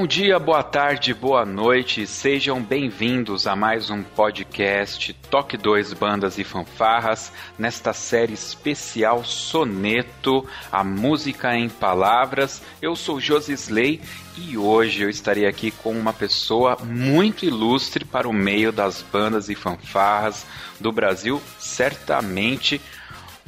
Bom dia, boa tarde, boa noite, sejam bem-vindos a mais um podcast Toque 2 Bandas e Fanfarras, nesta série especial Soneto, a música em palavras. Eu sou Josisley e hoje eu estarei aqui com uma pessoa muito ilustre para o meio das bandas e fanfarras do Brasil, certamente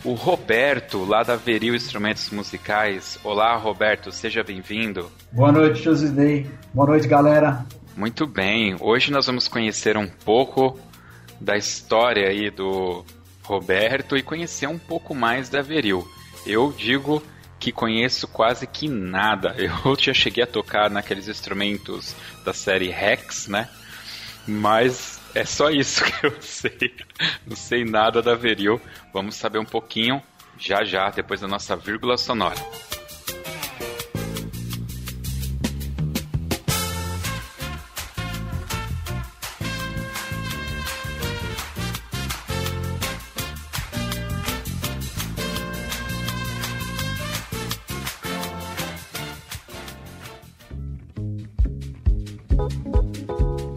o Roberto, lá da Veril Instrumentos Musicais. Olá, Roberto, seja bem-vindo. Boa noite, Josidei. Boa noite, galera. Muito bem, hoje nós vamos conhecer um pouco da história aí do Roberto e conhecer um pouco mais da Veril. Eu digo que conheço quase que nada. Eu já cheguei a tocar naqueles instrumentos da série Rex, né? Mas é só isso que eu sei. Não sei nada da Veril. Vamos saber um pouquinho já já, depois da nossa vírgula sonora.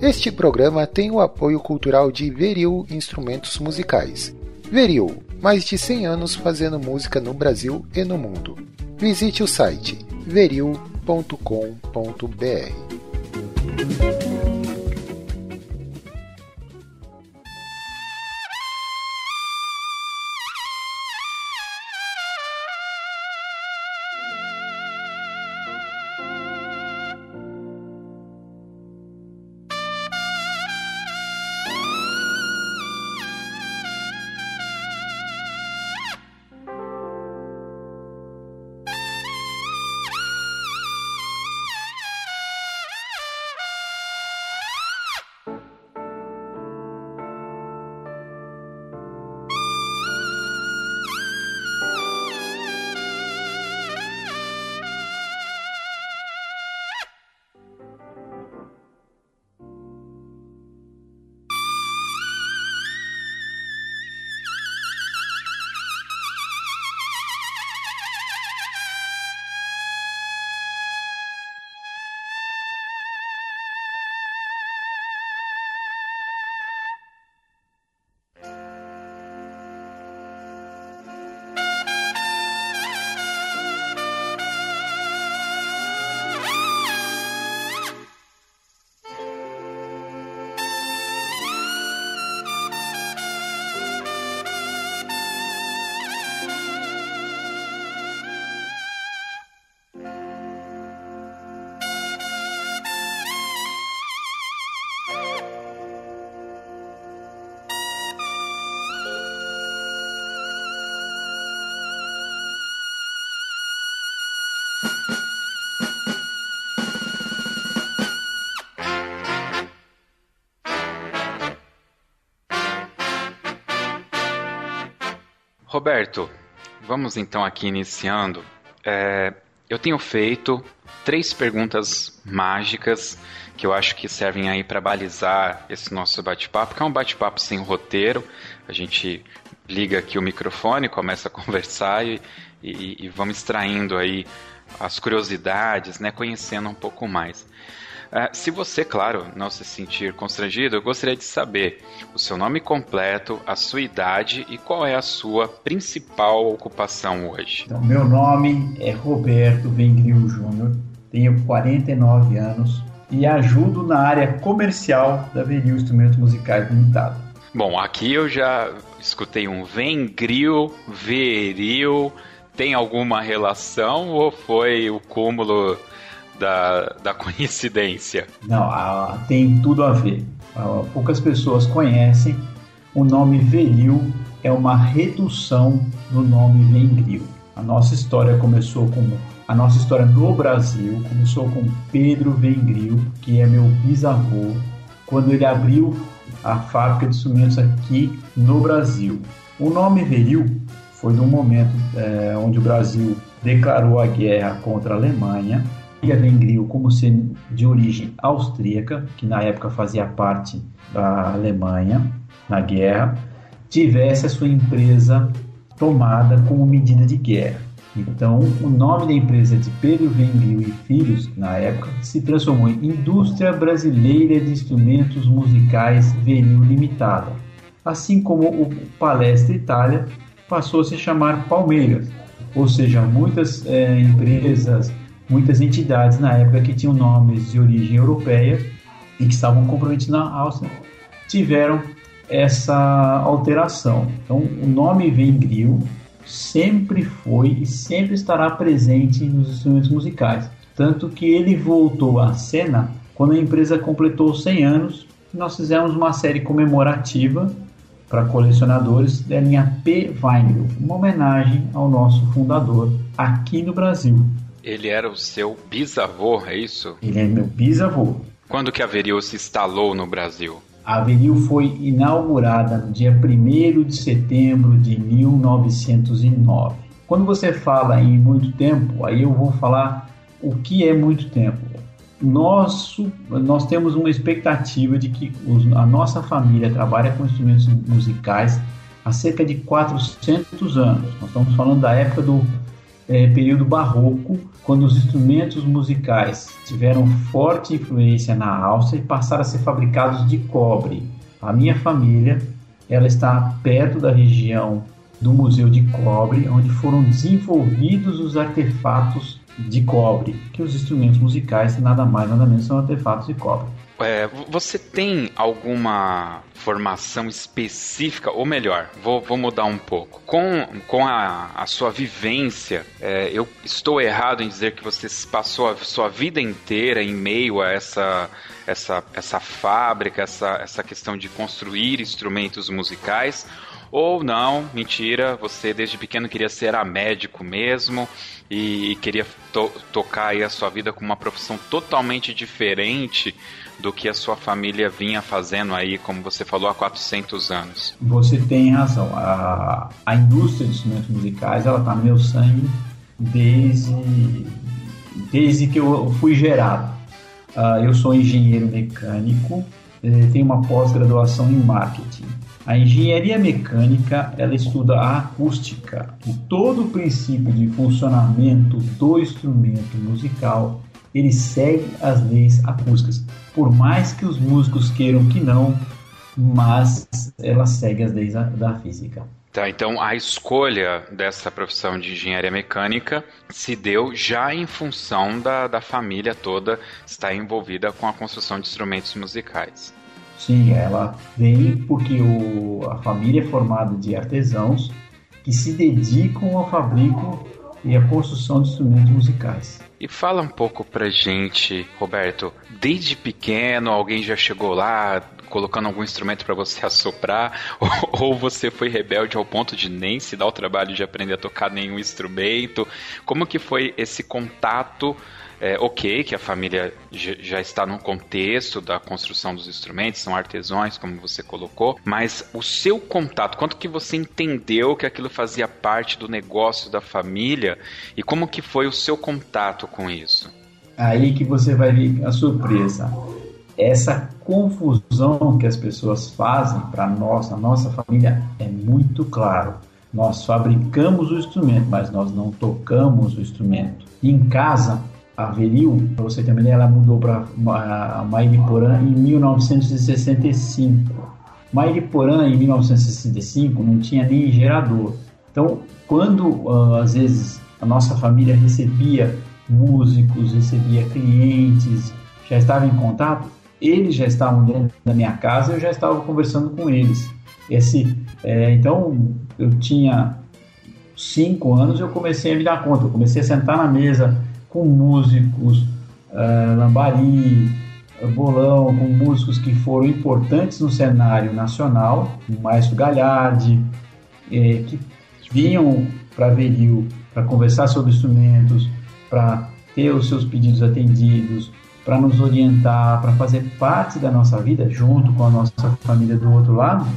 Este programa tem o apoio cultural de Veril Instrumentos Musicais. Veril, mais de 100 anos fazendo música no Brasil e no mundo. Visite o site veril.com.br. vamos então aqui iniciando. É, eu tenho feito três perguntas mágicas que eu acho que servem aí para balizar esse nosso bate-papo, que é um bate-papo sem roteiro. A gente liga aqui o microfone, começa a conversar e, e, e vamos extraindo aí as curiosidades, né, conhecendo um pouco mais. Uh, se você, claro, não se sentir constrangido, eu gostaria de saber o seu nome completo, a sua idade e qual é a sua principal ocupação hoje. Então, meu nome é Roberto Vengril Júnior, tenho 49 anos e ajudo na área comercial da Venil Instrumentos Musicais Limitado. Bom, aqui eu já escutei um Vengril, Veril, tem alguma relação ou foi o cúmulo da, da coincidência. Não, a, tem tudo a ver. A, poucas pessoas conhecem. O nome Veril é uma redução do nome Vengril. A nossa história começou com a nossa história no Brasil começou com Pedro Vengril, que é meu bisavô, quando ele abriu a fábrica de instrumentos aqui no Brasil. O nome Veril foi no momento é, onde o Brasil declarou a guerra contra a Alemanha. E a Vengril, como sendo de origem austríaca, que na época fazia parte da Alemanha na guerra, tivesse a sua empresa tomada como medida de guerra. Então, o nome da empresa de Pedro Vengril e Filhos, na época, se transformou em Indústria Brasileira de Instrumentos Musicais Veril Limitada, assim como o Palestra Itália passou a se chamar Palmeiras, ou seja, muitas é, empresas, muitas entidades na época que tinham nomes de origem europeia e que estavam comprometidos na Áustria tiveram essa alteração. Então, o nome Vengril sempre foi e sempre estará presente nos instrumentos musicais. Tanto que ele voltou à cena quando a empresa completou 100 anos. Nós fizemos uma série comemorativa para colecionadores da linha P. Weinberg, uma homenagem ao nosso fundador aqui no Brasil. Ele era o seu bisavô, é isso? Ele é meu bisavô. Quando que a Veril se instalou no Brasil? A Avenil foi inaugurada no dia 1 de setembro de 1909. Quando você fala em muito tempo, aí eu vou falar o que é muito tempo. Nosso, nós temos uma expectativa de que os, a nossa família trabalha com instrumentos musicais há cerca de 400 anos. Nós estamos falando da época do é, período barroco, quando os instrumentos musicais tiveram forte influência na Áustria e passaram a ser fabricados de cobre. A minha família ela está perto da região do Museu de Cobre, onde foram desenvolvidos os artefatos de cobre, que os instrumentos musicais nada mais nada menos são artefatos de cobre. É, você tem alguma formação específica, ou melhor, vou, vou mudar um pouco. Com, com a, a sua vivência, é, eu estou errado em dizer que você passou a sua vida inteira em meio a essa, essa, essa fábrica, essa, essa questão de construir instrumentos musicais? Ou não, mentira, você desde pequeno queria ser a médico mesmo e queria to tocar aí a sua vida com uma profissão totalmente diferente do que a sua família vinha fazendo aí, como você falou, há 400 anos. Você tem razão. A, a indústria de instrumentos musicais, ela está no meu sangue desde, desde que eu fui gerado. Uh, eu sou engenheiro mecânico, eh, tenho uma pós-graduação em marketing. A engenharia mecânica ela estuda a acústica e todo o princípio de funcionamento do instrumento musical ele segue as leis acústicas, por mais que os músicos queiram que não, mas ela segue as leis da física. Tá, então a escolha dessa profissão de engenharia mecânica se deu já em função da, da família toda estar envolvida com a construção de instrumentos musicais. Sim, ela vem porque o, a família é formada de artesãos que se dedicam ao fabrico e à construção de instrumentos musicais. E fala um pouco pra gente, Roberto, desde pequeno alguém já chegou lá colocando algum instrumento para você assoprar, ou, ou, você foi rebelde ao ponto de nem se dar o trabalho de aprender a tocar nenhum instrumento? Como que foi esse contato é, ok que a família já está no contexto da construção dos instrumentos, são artesãos, como você colocou, mas o seu contato, quanto que você entendeu que aquilo fazia parte do negócio da família e como que foi o seu contato com isso? Aí que você vai ver a surpresa. Essa confusão que as pessoas fazem para nós, a nossa família, é muito claro. Nós fabricamos o instrumento, mas nós não tocamos o instrumento. Em casa, a Veril, para você ter uma ideia, ela mudou para Mairiporã em 1965. Mairiporã, em 1965, não tinha nem gerador. Então, quando uh, às vezes a nossa família recebia músicos, recebia clientes, já estava em contato, eles já estavam dentro da minha casa, eu já estava conversando com eles. Esse, é, então, eu tinha cinco anos, eu comecei a me dar conta, eu comecei a sentar na mesa com músicos, uh, Lambari, Bolão, com músicos que foram importantes no cenário nacional, o Maestro Galhardi, é, que vinham para Veril para conversar sobre instrumentos, para ter os seus pedidos atendidos, para nos orientar, para fazer parte da nossa vida, junto com a nossa família do outro lado,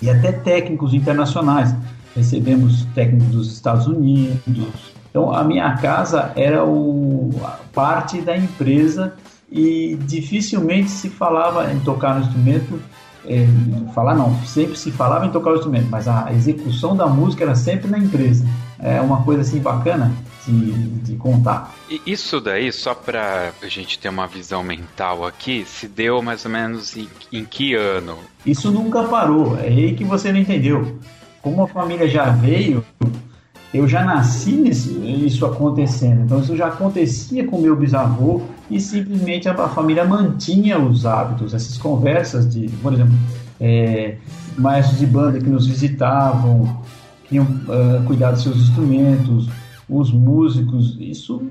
e até técnicos internacionais. Recebemos técnicos dos Estados Unidos. Então, a minha casa era o, parte da empresa e dificilmente se falava em tocar no instrumento. É, falar não, sempre se falava em tocar o instrumento, mas a execução da música era sempre na empresa. É uma coisa assim bacana de, de contar. E isso daí, só para a gente ter uma visão mental aqui, se deu mais ou menos em, em que ano? Isso nunca parou, é aí que você não entendeu. Como a família já veio, eu já nasci nesse, isso acontecendo. Então isso já acontecia com meu bisavô e simplesmente a, a família mantinha os hábitos, essas conversas de, por exemplo, é, maestros de banda que nos visitavam, que iam uh, cuidar dos seus instrumentos, os músicos, isso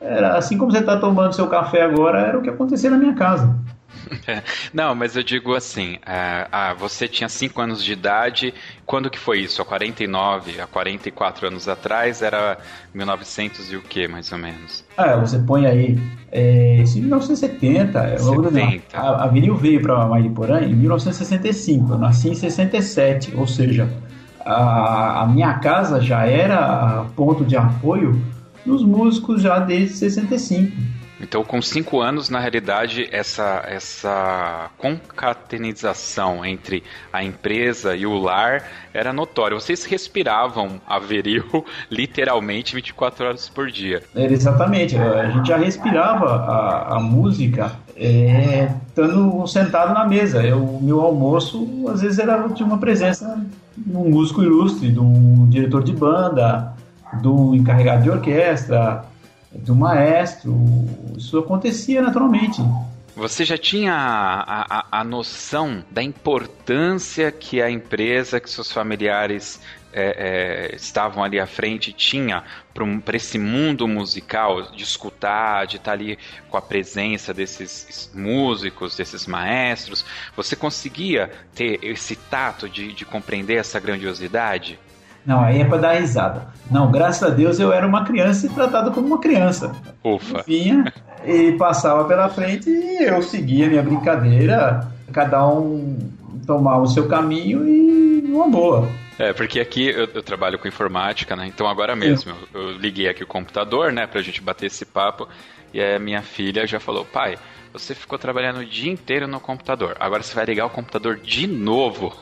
era assim como você está tomando seu café agora, era o que acontecia na minha casa. Não, mas eu digo assim, uh, ah, você tinha 5 anos de idade, quando que foi isso? Há 49, há 44 anos atrás, era 1900 e o que, mais ou menos? Ah, você põe aí, é, isso em 1970, 70. a, a vinil veio para Mariporã em 1965, eu nasci em 67, ou seja, a, a minha casa já era ponto de apoio dos músicos já desde 65. Então, com cinco anos, na realidade, essa, essa concatenização entre a empresa e o lar era notória. Vocês respiravam a Veril literalmente 24 horas por dia. Exatamente. A gente já respirava a, a música é, estando sentado na mesa. O meu almoço, às vezes, era de uma presença de um músico ilustre, de um diretor de banda, um encarregado de orquestra, do maestro. Isso acontecia naturalmente. Você já tinha a, a, a, noção da importância que a empresa, que seus familiares é, é, estavam ali à frente tinha para esse mundo musical, de escutar, de estar ali com a presença desses músicos, desses maestros? Você conseguia ter esse tato de, de compreender essa grandiosidade? Não, aí é para dar risada. Não, graças a Deus eu era uma criança e tratado como uma criança. Ufa. Vinha e passava pela frente e eu seguia minha brincadeira, cada um tomava o seu caminho e uma boa. É, porque aqui eu, eu, trabalho com informática, né? Então agora mesmo eu, eu liguei aqui o computador, né, pra gente bater esse papo, e a minha filha já falou, pai, você ficou trabalhando o dia inteiro no computador. Agora você vai ligar o computador de novo.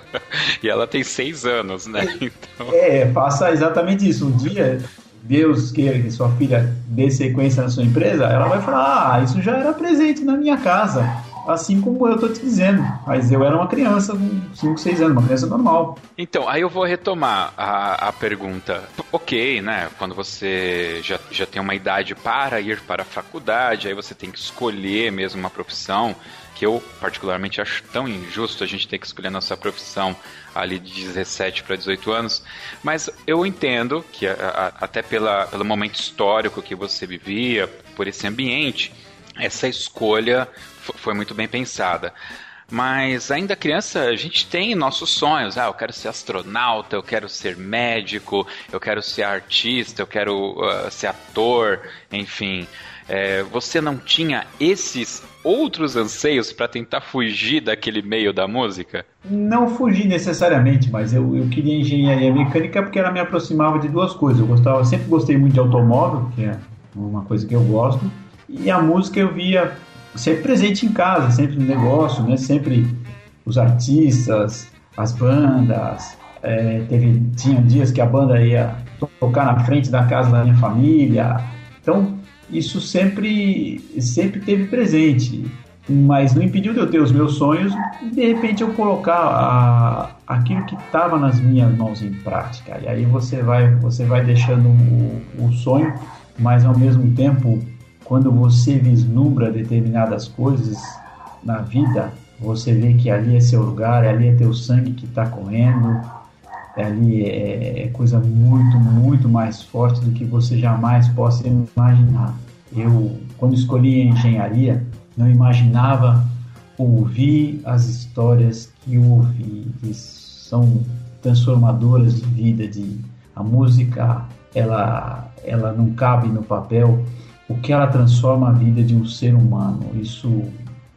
e ela tem seis anos, né? Então... É, faça exatamente isso. Um dia, Deus queira que sua filha dê sequência na sua empresa, ela vai falar: Ah, isso já era presente na minha casa assim como eu tô te dizendo. Mas eu era uma criança com 5, 6 anos, uma criança normal. Então, aí eu vou retomar a, a pergunta. Ok, né? Quando você já, já tem uma idade para ir para a faculdade, aí você tem que escolher mesmo uma profissão que eu particularmente acho tão injusto a gente ter que escolher nossa profissão ali de 17 para 18 anos, mas eu entendo que a, a, até pela, pelo momento histórico que você vivia, por esse ambiente, essa escolha foi muito bem pensada. Mas ainda criança, a gente tem nossos sonhos. Ah, eu quero ser astronauta, eu quero ser médico, eu quero ser artista, eu quero uh, ser ator, enfim. É, você não tinha esses outros anseios para tentar fugir daquele meio da música? Não fugi necessariamente, mas eu, eu queria engenharia mecânica porque ela me aproximava de duas coisas. Eu gostava, sempre gostei muito de automóvel, que é uma coisa que eu gosto, e a música eu via sempre presente em casa, sempre no negócio, né? Sempre os artistas, as bandas. É, teve, tinha dias que a banda ia tocar na frente da casa da minha família. Então, isso sempre, sempre teve presente. Mas não impediu de eu ter os meus sonhos e de repente eu colocar a, aquilo que estava nas minhas mãos em prática. E aí você vai, você vai deixando o, o sonho, mas ao mesmo tempo quando você vislumbra determinadas coisas na vida, você vê que ali é seu lugar, ali é teu sangue que está correndo, ali é, é, coisa muito, muito mais forte do que você jamais possa imaginar. Eu, quando escolhi a engenharia, não imaginava ouvir as histórias que ouvi, que são transformadoras de vida, de a música, ela ela não cabe no papel, o que ela transforma a vida de um ser humano. Isso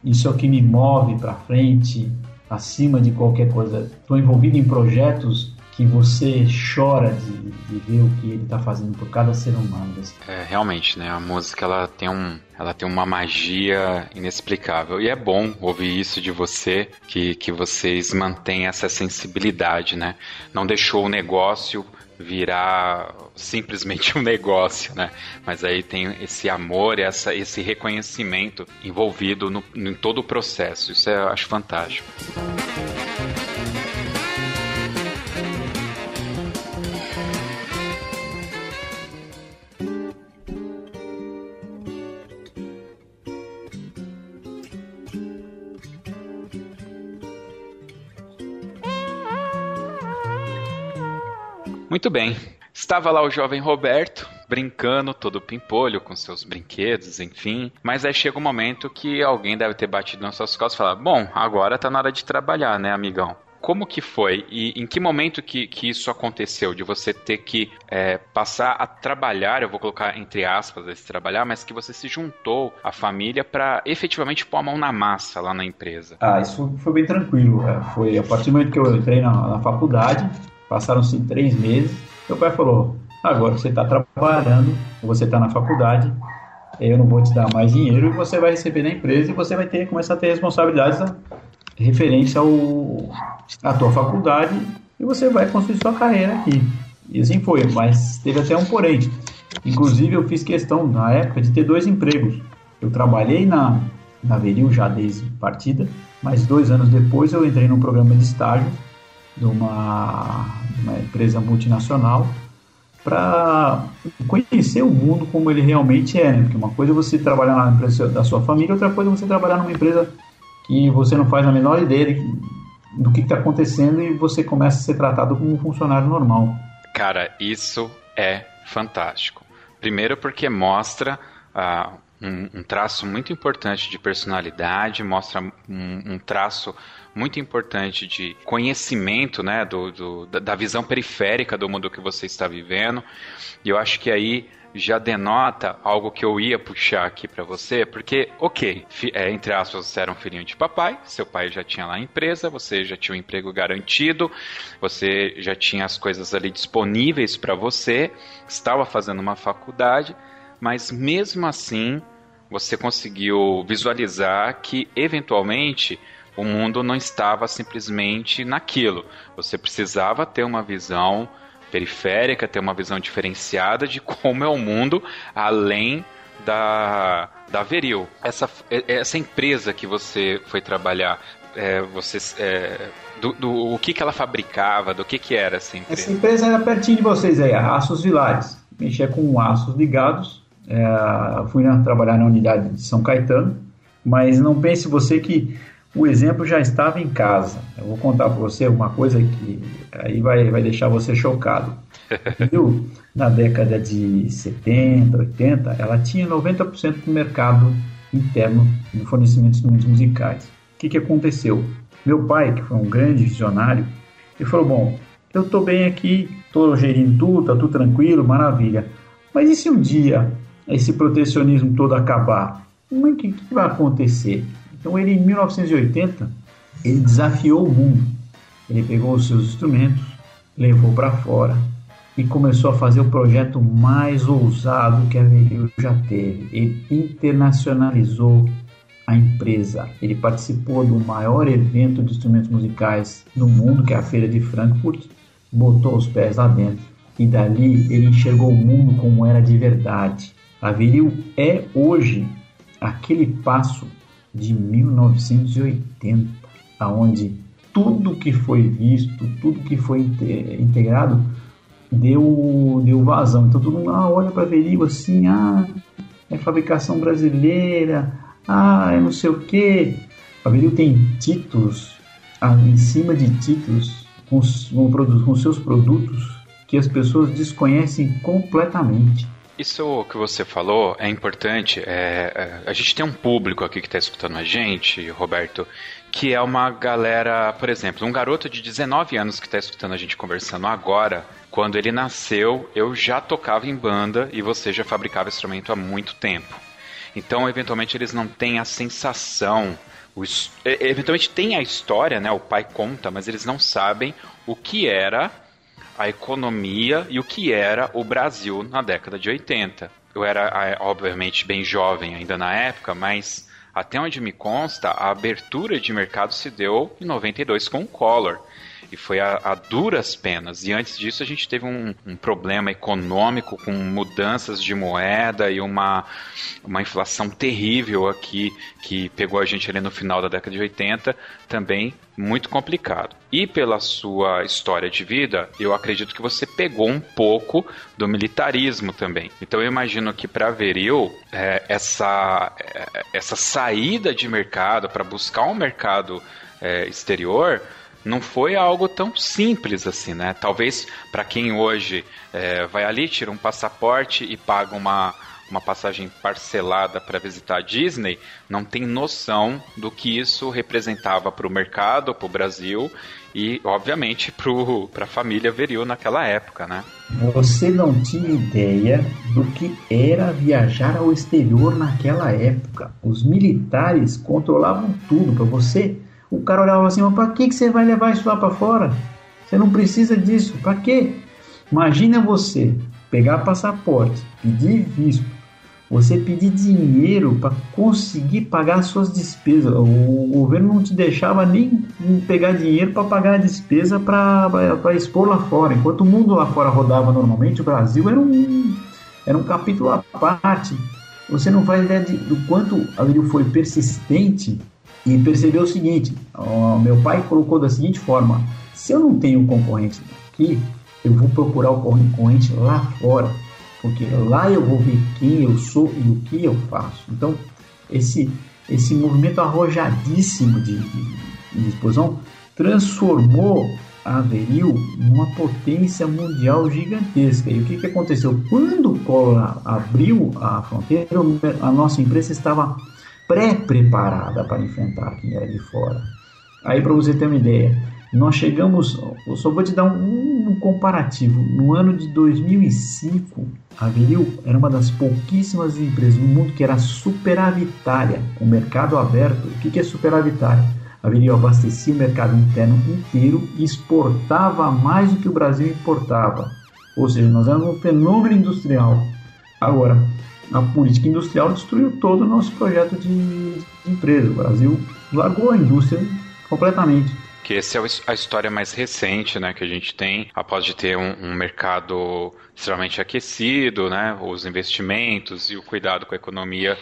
isso é o que me move para frente, acima de qualquer coisa. Estou envolvido em projetos que você chora de, de ver o que ele está fazendo por cada ser humano. É, realmente, né? A música ela tem, um, ela tem uma magia inexplicável. E é bom ouvir isso de você, que, que vocês mantêm essa sensibilidade, né? Não deixou o negócio virar simplesmente um negócio, né? Mas aí tem esse amor, essa, esse reconhecimento envolvido no, em todo o processo. Isso eu acho fantástico. Muito bem. Estava lá o jovem Roberto, brincando, todo pimpolho, com seus brinquedos, enfim. Mas aí chega um momento que alguém deve ter batido nas suas costas e falar: Bom, agora tá na hora de trabalhar, né, amigão? Como que foi e em que momento que, que isso aconteceu? De você ter que é, passar a trabalhar, eu vou colocar entre aspas esse trabalhar, mas que você se juntou à família para efetivamente pôr a mão na massa lá na empresa? Ah, isso foi bem tranquilo. É. Foi a partir do momento que eu entrei na, na faculdade, Passaram-se três meses. Meu pai falou: agora você está trabalhando, você está na faculdade, eu não vou te dar mais dinheiro e você vai receber da empresa e você vai ter começar a ter responsabilidades referência ao à tua faculdade e você vai construir sua carreira aqui. E assim foi, mas teve até um porém. Inclusive eu fiz questão na época de ter dois empregos. Eu trabalhei na na Veril já desde partida, mas dois anos depois eu entrei num programa de estágio de uma, uma empresa multinacional para conhecer o mundo como ele realmente é, né? Porque uma coisa é você trabalhar na empresa da sua família, outra coisa é você trabalhar numa empresa que você não faz a menor ideia de, do que está acontecendo e você começa a ser tratado como um funcionário normal. Cara, isso é fantástico. Primeiro porque mostra uh, um, um, traço muito importante de personalidade, mostra um, um traço muito importante de conhecimento, né, do, do, da visão periférica do mundo que você está vivendo. E eu acho que aí já denota algo que eu ia puxar aqui para você, porque, ok, é, entre aspas, você era um filhinho de papai, seu pai já tinha lá a empresa, você já tinha um emprego garantido, você já tinha as coisas ali disponíveis para você, estava fazendo uma faculdade, mas mesmo assim você conseguiu visualizar que eventualmente o mundo não estava simplesmente naquilo. Você precisava ter uma visão periférica, ter uma visão diferenciada de como é o mundo além da, da Veril. Essa, essa empresa que você foi trabalhar, é, você, é, do, do, o que, que ela fabricava, do que, que era essa empresa? Essa empresa era pertinho de vocês aí, a Aços Vilares. Mexia com aços ligados. É, fui trabalhar na unidade de São Caetano, mas não pense você que o exemplo já estava em casa. Eu vou contar para você uma coisa que aí vai, vai deixar você chocado. Viu? Na década de 70, 80, ela tinha 90% do mercado interno no fornecimento de instrumentos musicais. O que, que aconteceu? Meu pai, que foi um grande visionário, ele falou: Bom, eu estou bem aqui, estou gerindo tudo, está tudo tranquilo, maravilha. Mas e se um dia esse protecionismo todo acabar? O que, que vai acontecer? Então ele em 1980 ele desafiou o mundo. Ele pegou os seus instrumentos, levou para fora e começou a fazer o projeto mais ousado que a Veril já teve. Ele internacionalizou a empresa. Ele participou do maior evento de instrumentos musicais do mundo, que é a Feira de Frankfurt, botou os pés lá dentro e dali ele enxergou o mundo como era de verdade. A Veril é hoje aquele passo de 1980, aonde tudo que foi visto, tudo que foi integrado deu, deu vazão. Então todo mundo ah, olha para Verigo assim, ah, é fabricação brasileira, ah, é não sei o que. A Verigo tem títulos, ah, em cima de títulos, com, com, com seus produtos que as pessoas desconhecem completamente. Isso que você falou é importante. É, é, a gente tem um público aqui que está escutando a gente, Roberto, que é uma galera, por exemplo, um garoto de 19 anos que está escutando a gente conversando agora. Quando ele nasceu, eu já tocava em banda e você já fabricava instrumento há muito tempo. Então, eventualmente, eles não têm a sensação. O, eventualmente tem a história, né? O pai conta, mas eles não sabem o que era a economia e o que era o Brasil na década de 80. Eu era, obviamente, bem jovem ainda na época, mas até onde me consta, a abertura de mercado se deu em 92 com o Collor e foi a, a, duras penas. E antes disso a gente teve um, um, problema econômico com mudanças de moeda e uma, uma inflação terrível aqui que pegou a gente ali no final da década de 80, também muito complicado. E pela sua história de vida, eu acredito que você pegou um pouco do militarismo também. Então eu imagino que para Veril, é, essa, é, essa saída de mercado para buscar um mercado é, exterior não foi algo tão simples assim, né? Talvez para quem hoje é, vai ali, tira um passaporte e paga uma, uma passagem parcelada para visitar a Disney, não tem noção do que isso representava para o mercado, para o Brasil e, obviamente, para a família Veril naquela época, né? Você não tinha ideia do que era viajar ao exterior naquela época. Os militares controlavam tudo para você o cara olhava assim, mas para que, que você vai levar isso lá para fora? Você não precisa disso, para quê? Imagina você pegar passaporte, pedir visto, você pedir dinheiro para conseguir pagar suas despesas. O governo não te deixava nem pegar dinheiro para pagar a despesa para expor lá fora. Enquanto o mundo lá fora rodava normalmente, o Brasil era um, era um capítulo à parte. Você não faz ideia de, do quanto a foi persistente e percebeu o seguinte: ó, meu pai colocou da seguinte forma: se eu não tenho concorrente aqui, eu vou procurar o concorrente lá fora, porque lá eu vou ver quem eu sou e o que eu faço. Então, esse, esse movimento arrojadíssimo de, de, de explosão transformou a Averil numa potência mundial gigantesca. E o que, que aconteceu? Quando Collor abriu a fronteira, a nossa empresa estava pré-preparada para enfrentar quem era de fora. Aí, para você ter uma ideia, nós chegamos, eu só vou te dar um, um, comparativo. No ano de 2005, a Viril era uma das pouquíssimas empresas no mundo que era superavitária, o mercado aberto. O que, que é superavitária? A Viril abastecia o mercado interno inteiro e exportava mais do que o Brasil importava. Ou seja, nós éramos um fenômeno industrial. Agora, a política industrial destruiu todo o nosso projeto de, de empresa. O Brasil largou a indústria completamente. Que essa é a história mais recente, né, que a gente tem, após de ter um, um mercado extremamente aquecido, né, os investimentos e o cuidado com a economia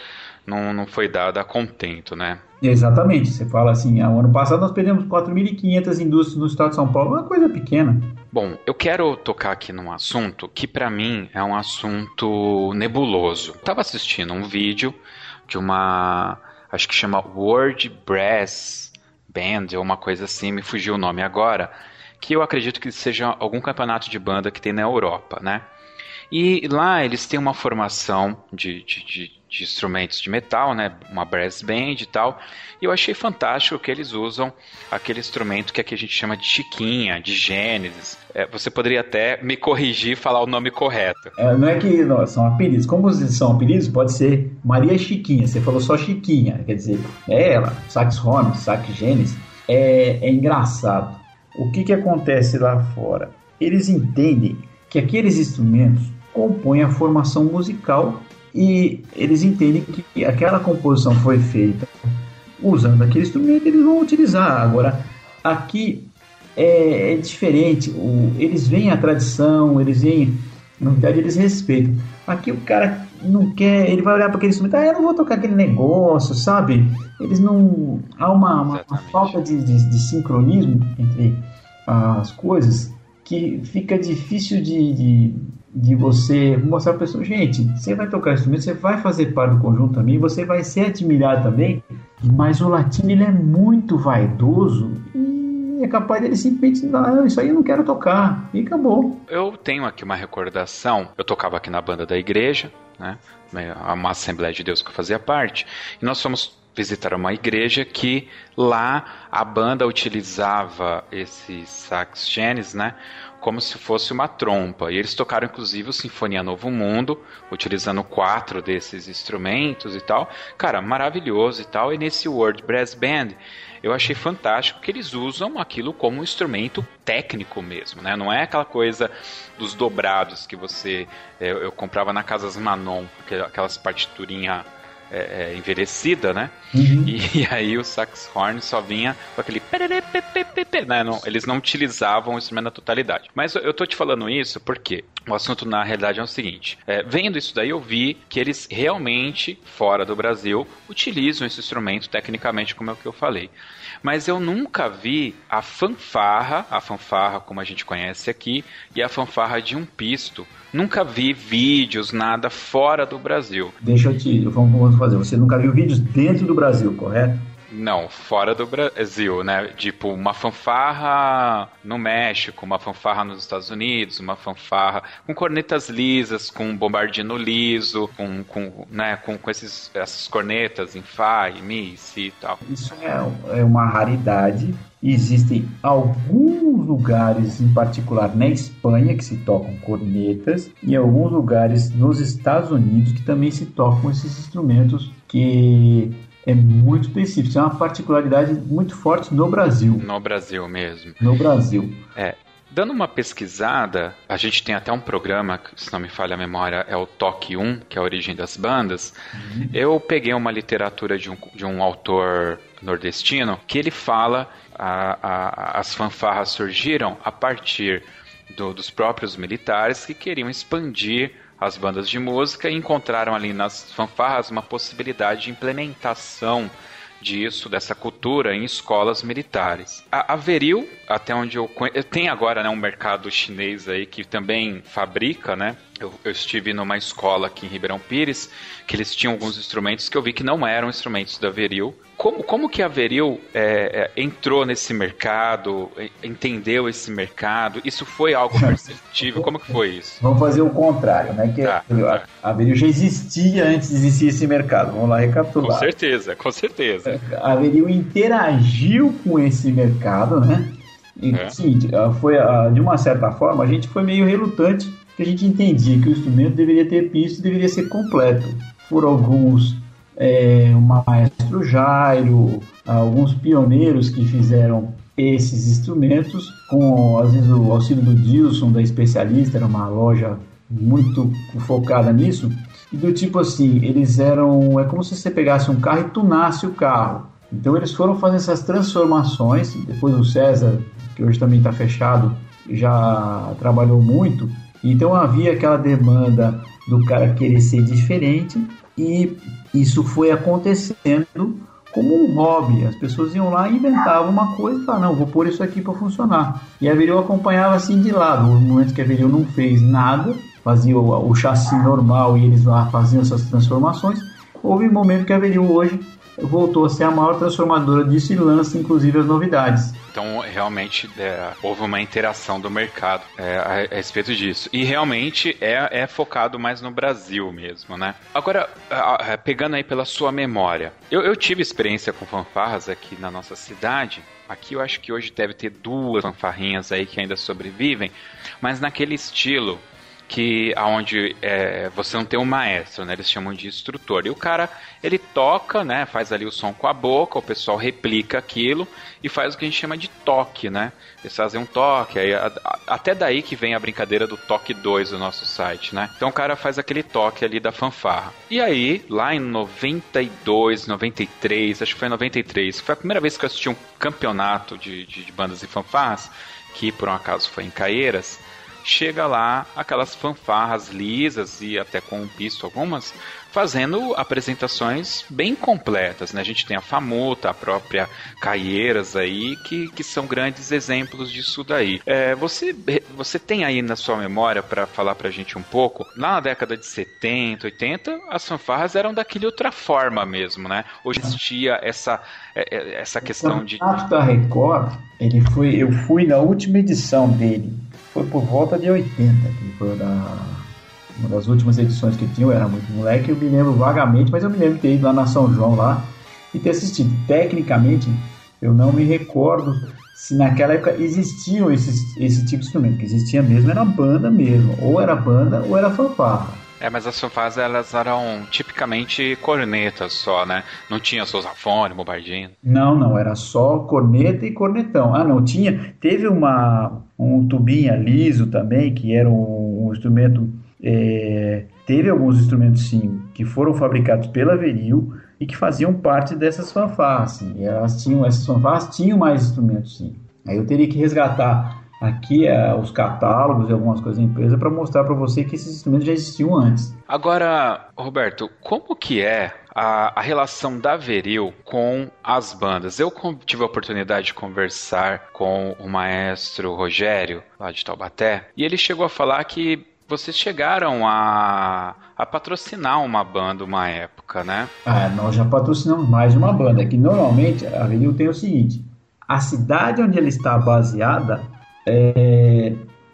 não, não foi dado a contento, né? Exatamente. Você fala assim, ah, ano passado nós perdemos 4.500 indústrias no estado de São Paulo, uma coisa pequena. Bom, eu quero tocar aqui num assunto que para mim é um assunto nebuloso. Estava assistindo um vídeo de uma, acho que chama World Brass Band ou uma coisa assim, me fugiu o nome agora, que eu acredito que seja algum campeonato de banda que tem na Europa, né? E lá eles têm uma formação de, de, de de instrumentos de metal, né? Uma brass band e tal. E eu achei fantástico que eles usam aquele instrumento que aqui a gente chama de chiquinha, de Gênesis. É, você poderia até me corrigir e falar o nome correto. É, não é que não, são apelidos. Como são apelidos, pode ser Maria Chiquinha. Você falou só Chiquinha, quer dizer, é ela, sax Holmes, sax Gênesis. É, é engraçado. O que, que acontece lá fora? Eles entendem que aqueles instrumentos compõem a formação musical e eles entendem que aquela composição foi feita usando aquele instrumento, eles vão utilizar. Agora, aqui é, é diferente, o, eles veem a tradição, eles veem, na verdade, eles respeitam. Aqui o cara não quer, ele vai olhar para aquele instrumento, ah, eu não vou tocar aquele negócio, sabe? Eles não. Há uma, uma, uma falta de, de, de, sincronismo entre as coisas que fica difícil de, de de você mostrar para a pessoa, gente, você vai tocar instrumento, você vai fazer parte do conjunto também, você vai ser admirado também, mas o latino ele é muito vaidoso e é capaz dele simplesmente não, isso aí eu não quero tocar. E acabou. Eu tenho aqui uma recordação. Eu tocava aqui na banda da igreja, né? Uma Assembleia de Deus que eu fazia parte. E nós fomos visitar uma igreja que lá a banda utilizava esses sax genes, né? Como se fosse uma trompa. E eles tocaram inclusive o Sinfonia Novo Mundo, utilizando quatro desses instrumentos e tal. Cara, maravilhoso e tal. E nesse World Brass Band, eu achei fantástico que eles usam aquilo como um instrumento técnico mesmo, né? Não é aquela coisa dos dobrados que você eu, eu comprava na Casas Manon, aquelas partiturinhas é, é, envelhecida, né? Uhum. E, e, aí o saxhorn só vinha com aquele. Né? Não, eles não utilizavam o instrumento na totalidade. Mas eu tô te falando isso porque o assunto na realidade é o seguinte: é, vendo isso daí, eu vi que eles realmente, fora do Brasil, utilizam esse instrumento tecnicamente, como é o que eu falei mas eu nunca vi a fanfarra, a fanfarra como a gente conhece aqui, e a fanfarra de um pisto. Nunca vi vídeos, nada fora do Brasil. Deixa eu te. Vamos fazer. Você nunca viu vídeos dentro do Brasil, correto? Não, fora do Brasil, né? Tipo, uma fanfarra no México, uma fanfarra nos Estados Unidos, uma fanfarra com cornetas lisas, com bombardino liso, com, com, né, com, com esses, essas cornetas em Fá, e Mi, Si e tal. Isso é, é uma raridade. Existem alguns lugares, em particular na Espanha, que se tocam cornetas, e alguns lugares nos Estados Unidos que também se tocam esses instrumentos que é muito específico. é uma particularidade muito forte no Brasil. No Brasil mesmo. No Brasil. É. Dando uma pesquisada, a gente tem até um programa, se não me falha a memória, é o Toque 1, que é a origem das bandas. Uhum. Eu peguei uma literatura de um, de um autor nordestino que ele fala a, a, as fanfarras surgiram a partir do, dos próprios militares que queriam expandir as bandas de música e encontraram ali nas fanfarras uma possibilidade de implementação disso, dessa cultura em escolas militares. A, a Veril, até onde eu conheço, tem agora né, um mercado chinês aí que também fabrica, né? Eu, eu, estive numa escola aqui em Ribeirão Pires que eles tinham alguns instrumentos que eu vi que não eram instrumentos da Veril. Como, como que a Veril é, é, entrou nesse mercado, entendeu esse mercado? Isso foi algo perceptível? Como que foi isso? Vamos fazer o contrário, né? Que tá, a, a Veril já existia antes de existir esse mercado. Vamos lá recapitular. Com certeza, com certeza. A Veril interagiu com esse mercado, né? E, é. Sim, foi de uma certa forma a gente foi meio relutante que a gente entendia que o instrumento deveria ter pista e deveria ser completo. Por alguns, é, o maestro Jairo, alguns pioneiros que fizeram esses instrumentos, com às vezes o auxílio do Dilson, da especialista, era uma loja muito focada nisso, e do tipo assim, eles eram, é como se você pegasse um carro e tunasse o carro. Então eles foram fazendo essas transformações, depois o César, que hoje também está fechado, já trabalhou muito, então havia aquela demanda do cara querer ser diferente e isso foi acontecendo como um hobby. As pessoas iam lá e inventavam uma coisa e falavam, não, vou pôr isso aqui para funcionar. E a Viril acompanhava assim de lado. Os momentos que a Viril não fez nada, fazia o, o chassi normal e eles lá faziam essas transformações, houve um momento que a Viril hoje voltou a ser a maior transformadora disso e lança inclusive as novidades. Então, realmente, é, houve uma interação do mercado é, a, a, respeito disso. E realmente é, é, focado mais no Brasil mesmo, né? Agora, a, a, pegando aí pela sua memória, eu, eu tive experiência com fanfarras aqui na nossa cidade. Aqui eu acho que hoje deve ter duas fanfarrinhas aí que ainda sobrevivem, mas naquele estilo que aonde é, você não tem um maestro, né? Eles chamam de instrutor. E o cara, ele toca, né? Faz ali o som com a boca, o pessoal replica aquilo e faz o que a gente chama de toque, né? Eles fazem um toque, aí, a, a, até daí que vem a brincadeira do toque 2 do nosso site, né? Então o cara faz aquele toque ali da fanfarra. E aí, lá em 92, 93, acho que foi em 93, foi a primeira vez que eu assisti um campeonato de, de, de bandas e fanfarras, que por um acaso foi em Caieiras chega lá aquelas fanfarras lisas e até com um pisto algumas, fazendo apresentações bem completas, né? A gente tem a Famuta, a própria Caieiras aí, que, que são grandes exemplos disso daí. É, você, você tem aí na sua memória para falar pra gente um pouco, lá na década de 70, 80, as fanfarras eram daquele outra forma mesmo, né? Hoje existia essa, é, é, essa questão de... O da Record, ele foi, eu fui na última edição dele, foi por volta de 80, que foi da, uma das últimas edições que tinha, eu era muito moleque, eu me lembro vagamente, mas eu me lembro de ter ido lá na São João lá e ter assistido. Tecnicamente, eu não me recordo se naquela época existiam esses, esse tipo de instrumento, que existia mesmo era banda mesmo, ou era banda ou era fanfarra. É, mas as fanfarras elas eram tipicamente cornetas só, né? Não tinha sousafone, bombardino. Não, não, era só corneta e cornetão. Ah, não, tinha. Teve uma, um tubinho liso também, que era um, um instrumento. É, teve alguns instrumentos sim que foram fabricados pela Veril e que faziam parte dessas fanfarras. Assim. Elas tinham, essas fanfarras tinham mais instrumentos, sim. Aí eu teria que resgatar aqui é, os catálogos e algumas coisas da empresa para mostrar para você que esses instrumentos já existiam antes. Agora, Roberto, como que é a, a, relação da Veril com as bandas. Eu tive a oportunidade de conversar com o maestro Rogério, lá de Taubaté, e ele chegou a falar que vocês chegaram a, a patrocinar uma banda uma época, né? Ah, nós já patrocinamos mais de uma banda, que normalmente a Avenil tem o seguinte, a cidade onde ela está baseada é,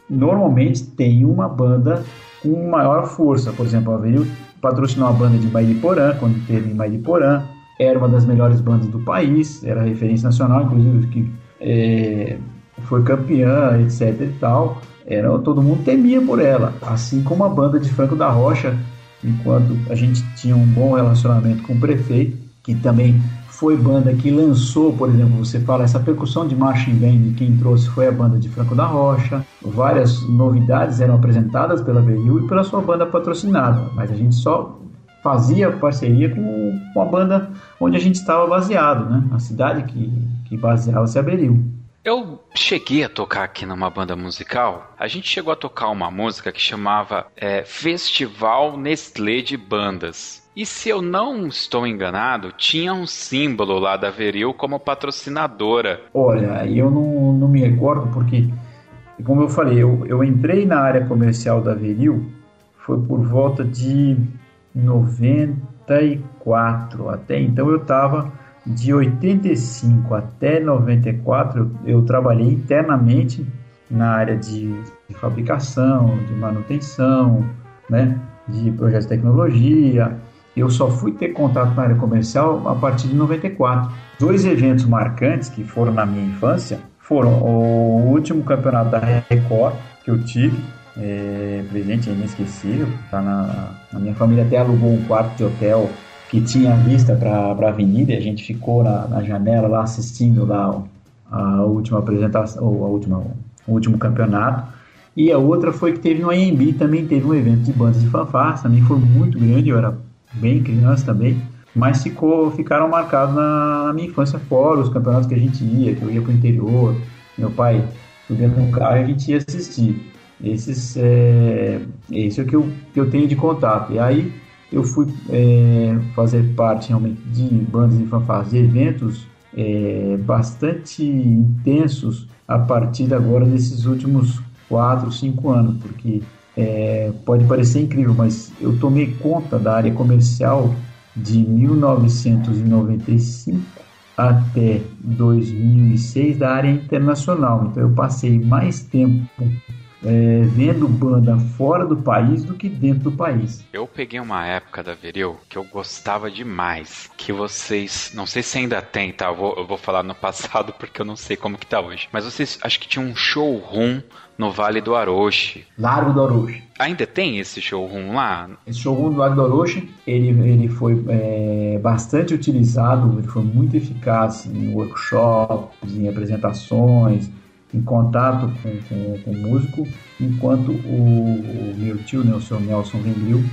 normalmente tem uma banda com maior força. Por exemplo, a Avenil patrocinou a banda de Mairiporã, quando teve em Mairiporã, era uma das melhores bandas do país, era referência nacional, inclusive que é, foi campeã, etc e tal era todo mundo temia por ela, assim como a banda de Franco da Rocha, enquanto a gente tinha um bom relacionamento com o prefeito, que também foi banda que lançou, por exemplo, você fala essa percussão de marching band, quem trouxe foi a banda de Franco da Rocha. Várias novidades eram apresentadas pela VU e pela sua banda patrocinada, mas a gente só fazia parceria com, com a banda onde a gente estava baseado, né? A cidade que, que baseava-se a Beril. Eu cheguei a tocar aqui numa banda musical. A gente chegou a tocar uma música que chamava é, Festival Nestlé de Bandas. E se eu não estou enganado, tinha um símbolo lá da Veril como patrocinadora. Olha, eu não, não me recordo porque, como eu falei, eu, eu entrei na área comercial da Veril foi por volta de 94. Até então eu estava de 85 até 94 eu, eu trabalhei internamente na área de, de, fabricação, de manutenção, né, de projetos de tecnologia. Eu só fui ter contato na área comercial a partir de 94. Dois eventos marcantes que foram na minha infância foram o último campeonato da Record que eu tive, é, presente inesquecível. Tá na, minha família até alugou um quarto de hotel que tinha vista para a avenida a gente ficou na, na, janela lá assistindo lá a última apresentação, ou a última, o último campeonato. E a outra foi que teve no AMB, também teve um evento de bandas de fanfarras, também foi muito grande, eu era bem criança também, mas ficou, ficaram marcados na, na minha infância fora, os campeonatos que a gente ia, que eu ia para o interior, meu pai subindo no carro e a gente ia assistir. Esses, é, esse é o que eu, que eu tenho de contato. E aí eu fui é, fazer parte realmente de bandas e fanfarras, de eventos é, bastante intensos a partir agora desses últimos 4, 5 anos, porque é, pode parecer incrível, mas eu tomei conta da área comercial de 1995 até 2006 da área internacional. Então eu passei mais tempo é, vendo banda fora do país do que dentro do país. Eu peguei uma época da Veril que eu gostava demais, que vocês, não sei se ainda tem, tá? Eu vou, eu vou falar no passado porque eu não sei como que tá hoje, mas vocês acho que tinha um showroom no Vale do Aroche. Largo do Aroche. Ainda tem esse showroom lá? Esse showroom do Largo do Aroche, ele, ele foi é, bastante utilizado, ele foi muito eficaz em workshops, em apresentações, em contato com, com, com o músico, enquanto o, o, meu tio, né, o seu Nelson Vendril,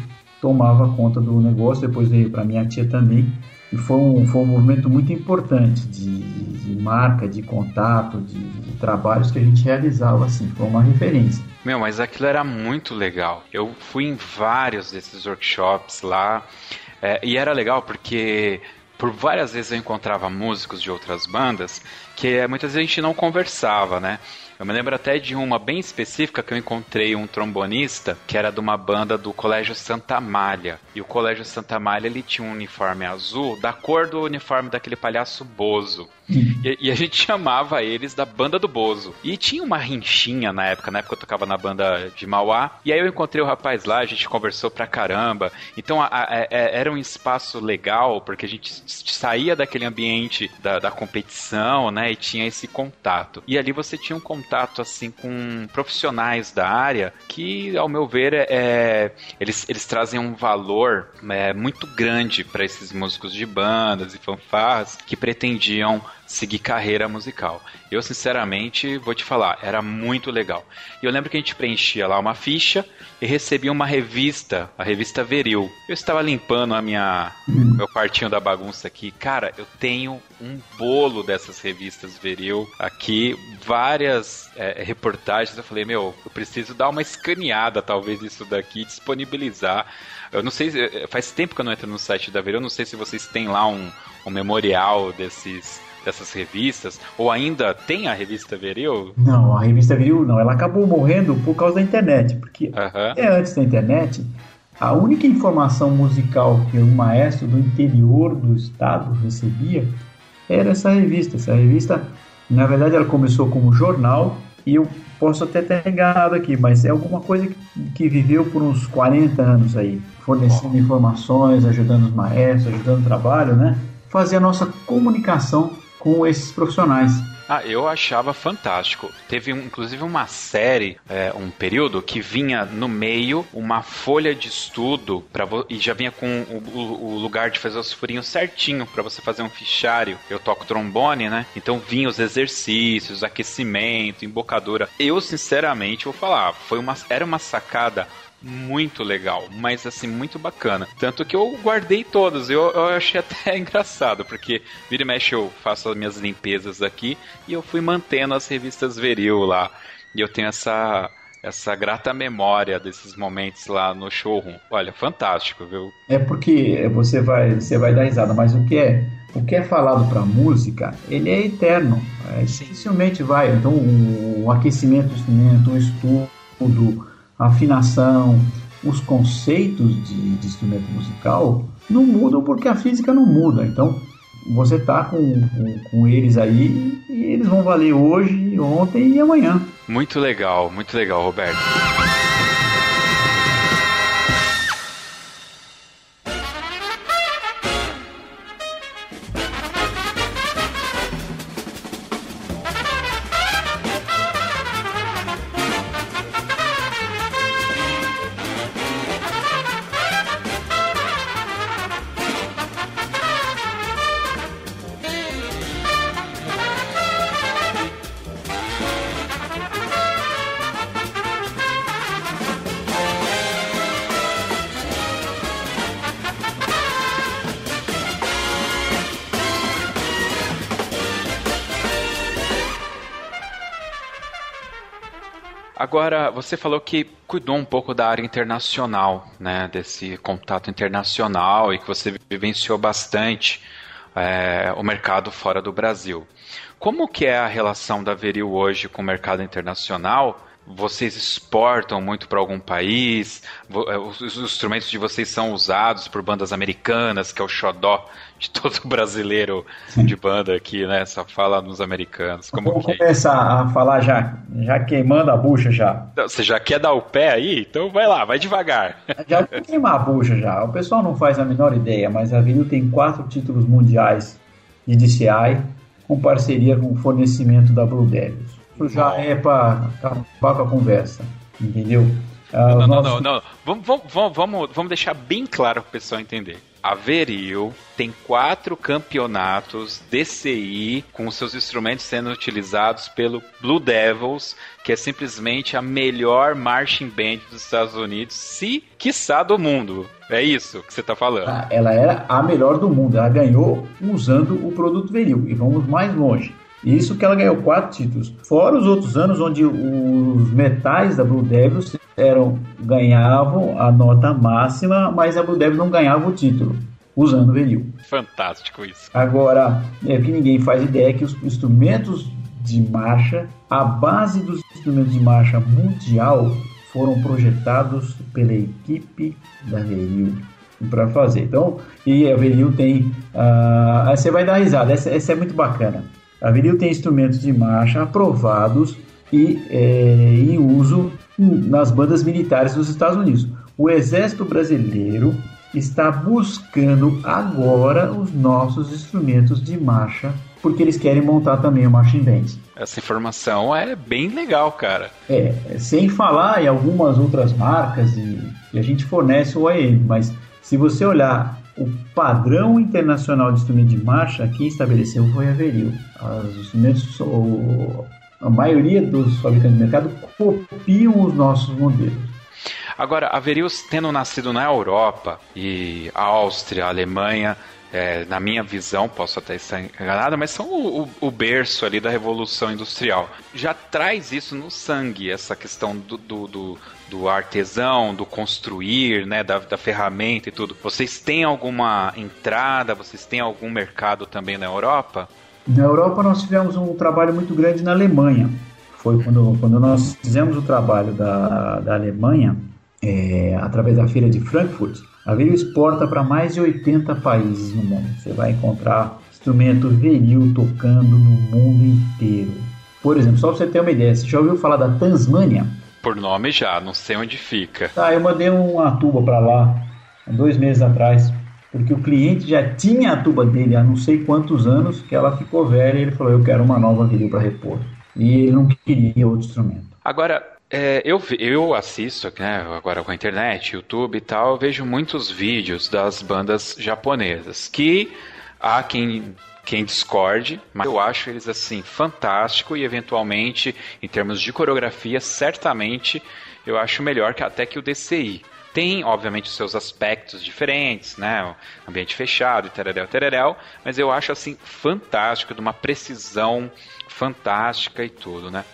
tomava conta do negócio, depois veio para minha tia também, e foi um, foi um movimento muito importante de, de marca, de contato, de, de, trabalhos que a gente realizava, assim, foi uma referência. Meu, mas aquilo era muito legal. Eu fui em vários desses workshops lá, É, e era legal porque por várias vezes eu encontrava músicos de outras bandas que é, muitas vezes a gente não conversava, né? Eu me lembro até de uma bem específica que eu encontrei um trombonista que era de uma banda do Colégio Santa Malha. E o Colégio Santa Malha ele tinha um uniforme azul da cor do uniforme daquele palhaço Bozo. E, e, a gente chamava eles da banda do Bozo. E tinha uma rinchinha na época, na época eu tocava na banda de Mauá. E aí eu encontrei o rapaz lá, a gente conversou pra caramba. Então a, a, a, é, era um espaço legal, porque a gente saía daquele ambiente da, da competição, né? E tinha esse contato. E ali você tinha um contato, assim, com profissionais da área que, ao meu ver, é, é eles, eles trazem um valor é, muito grande para esses músicos de bandas e fanfarras que pretendiam seguir carreira musical. Eu, sinceramente, vou te falar, era muito legal. E eu lembro que a gente preenchia lá uma ficha e recebia uma revista, a revista Veril. Eu estava limpando a minha meu quartinho da bagunça aqui. Cara, eu tenho um bolo dessas revistas Veril aqui, várias é, reportagens. Eu falei, meu, eu preciso dar uma escaneada, talvez, isso daqui, disponibilizar. Eu não sei, faz tempo que eu não entro no site da Veril, eu não sei se vocês têm lá um, um memorial desses dessas revistas? Ou ainda tem a revista Veril? Não, a revista Veril não. Ela acabou morrendo por causa da internet. Porque uhum. até antes da internet, a única informação musical que um maestro do interior do estado recebia era essa revista. Essa revista, na verdade, ela começou como jornal e eu posso até ter enganado aqui, mas é alguma coisa que, que viveu por uns 40 anos aí, fornecendo informações, ajudando os maestros, ajudando o trabalho, né? Fazer a nossa comunicação com esses profissionais. Ah, eu achava fantástico. Teve inclusive uma série, é, um período que vinha no meio uma folha de estudo para e já vinha com o, o, lugar de fazer os furinhos certinho para você fazer um fichário. Eu toco trombone, né? Então vinha os exercícios, aquecimento, embocadura. Eu sinceramente vou falar, foi uma era uma sacada muito legal, mas assim, muito bacana. Tanto que eu guardei todos, eu, eu achei até engraçado, porque vira e mexe eu faço as minhas limpezas aqui e eu fui mantendo as revistas Veril lá. E eu tenho essa essa grata memória desses momentos lá no showroom. Olha, fantástico, viu? É porque você vai, você vai dar risada, mas o que é, o que é falado para música, ele é eterno. É, dificilmente vai. Então, o, o aquecimento do instrumento, o estudo, a afinação, os conceitos de, de instrumento musical não mudam porque a física não muda. Então, você está com, com, com, eles aí e eles vão valer hoje, ontem e amanhã. Muito legal, muito legal, Roberto. Agora, você falou que cuidou um pouco da área internacional, né? Desse contato internacional e que você vivenciou bastante é, o mercado fora do Brasil. Como que é a relação da Veril hoje com o mercado internacional? Vocês exportam muito para algum país? É, os instrumentos de vocês são usados por bandas americanas, que é o xodó de todo brasileiro de banda aqui, né? Só fala nos americanos. Como Vamos que é começar a falar já, já queimando a bucha já. Você já quer dar o pé aí? Então vai lá, vai devagar. Já vou queimar a bucha já. O pessoal não faz a menor ideia, mas a Vinil tem quatro títulos mundiais de DCI com parceria com o fornecimento da Blue Devils. Isso já é para acabar com a conversa, entendeu? Ah, não, não, não, não, Vamos, vamos, vamos, vamos deixar bem claro para o pessoal entender. A Veril tem quatro campeonatos DCI com seus instrumentos sendo utilizados pelo Blue Devils, que é simplesmente a melhor marching band dos Estados Unidos, se quiçá do mundo. É isso que você está falando. Ah, ela era a melhor do mundo. Ela ganhou usando o produto Veril. E vamos mais longe. Isso que ela ganhou quatro títulos. Fora os outros anos onde os metais da Blue Devils eram, ganhavam a nota máxima, mas a Blue Devils não ganhava o título usando o Veril. Fantástico isso. Agora, é que ninguém faz ideia que os instrumentos de marcha, a base dos instrumentos de marcha mundial foram projetados pela equipe da Veril para fazer. Então, e a Veril tem. Uh, você vai dar risada, essa, essa é muito bacana. A Viril tem instrumentos de marcha aprovados e é, em uso nas bandas militares dos Estados Unidos. O Exército Brasileiro está buscando agora os nossos instrumentos de marcha, porque eles querem montar também o marching band. Essa informação é bem legal, cara. É, sem falar em algumas outras marcas e, e a gente fornece o AM, mas se você olhar o padrão internacional de instrumento de marcha, quem estabeleceu foi a Veril. Os instrumentos, a maioria dos fabricantes de mercado copiam os nossos modelos. Agora, a Veril tendo nascido na Europa e a Áustria, a Alemanha, é, na minha visão, posso até estar enganado, mas são o, o, o, berço ali da Revolução Industrial. Já traz isso no sangue, essa questão do, do, do, do artesão, do construir, né, da, da, ferramenta e tudo. Vocês têm alguma entrada, vocês têm algum mercado também na Europa? Na Europa nós tivemos um trabalho muito grande na Alemanha. Foi quando, quando nós fizemos o trabalho da, da Alemanha, é, através da feira de Frankfurt, a Veril exporta para mais de 80 países no mundo. Você vai encontrar instrumento Veril tocando no mundo inteiro. Por exemplo, só para você ter uma ideia, você já ouviu falar da Tasmânia? Por nome já, não sei onde fica. Tá, eu mandei uma tuba para lá dois meses atrás, porque o cliente já tinha a tuba dele há não sei quantos anos, que ela ficou velha e ele falou: Eu quero uma nova Veril para repor. E ele não queria outro instrumento. Agora, é, eu, eu assisto, né, agora com a internet, YouTube e tal, vejo muitos vídeos das bandas japonesas que há quem quem discorde, mas eu acho eles assim fantástico e eventualmente em termos de coreografia, certamente eu acho melhor que até que o DCI. Tem, obviamente, seus aspectos diferentes, né? Ambiente fechado e tereréu, tereréu, mas eu acho assim fantástico, de uma precisão fantástica e tudo, né?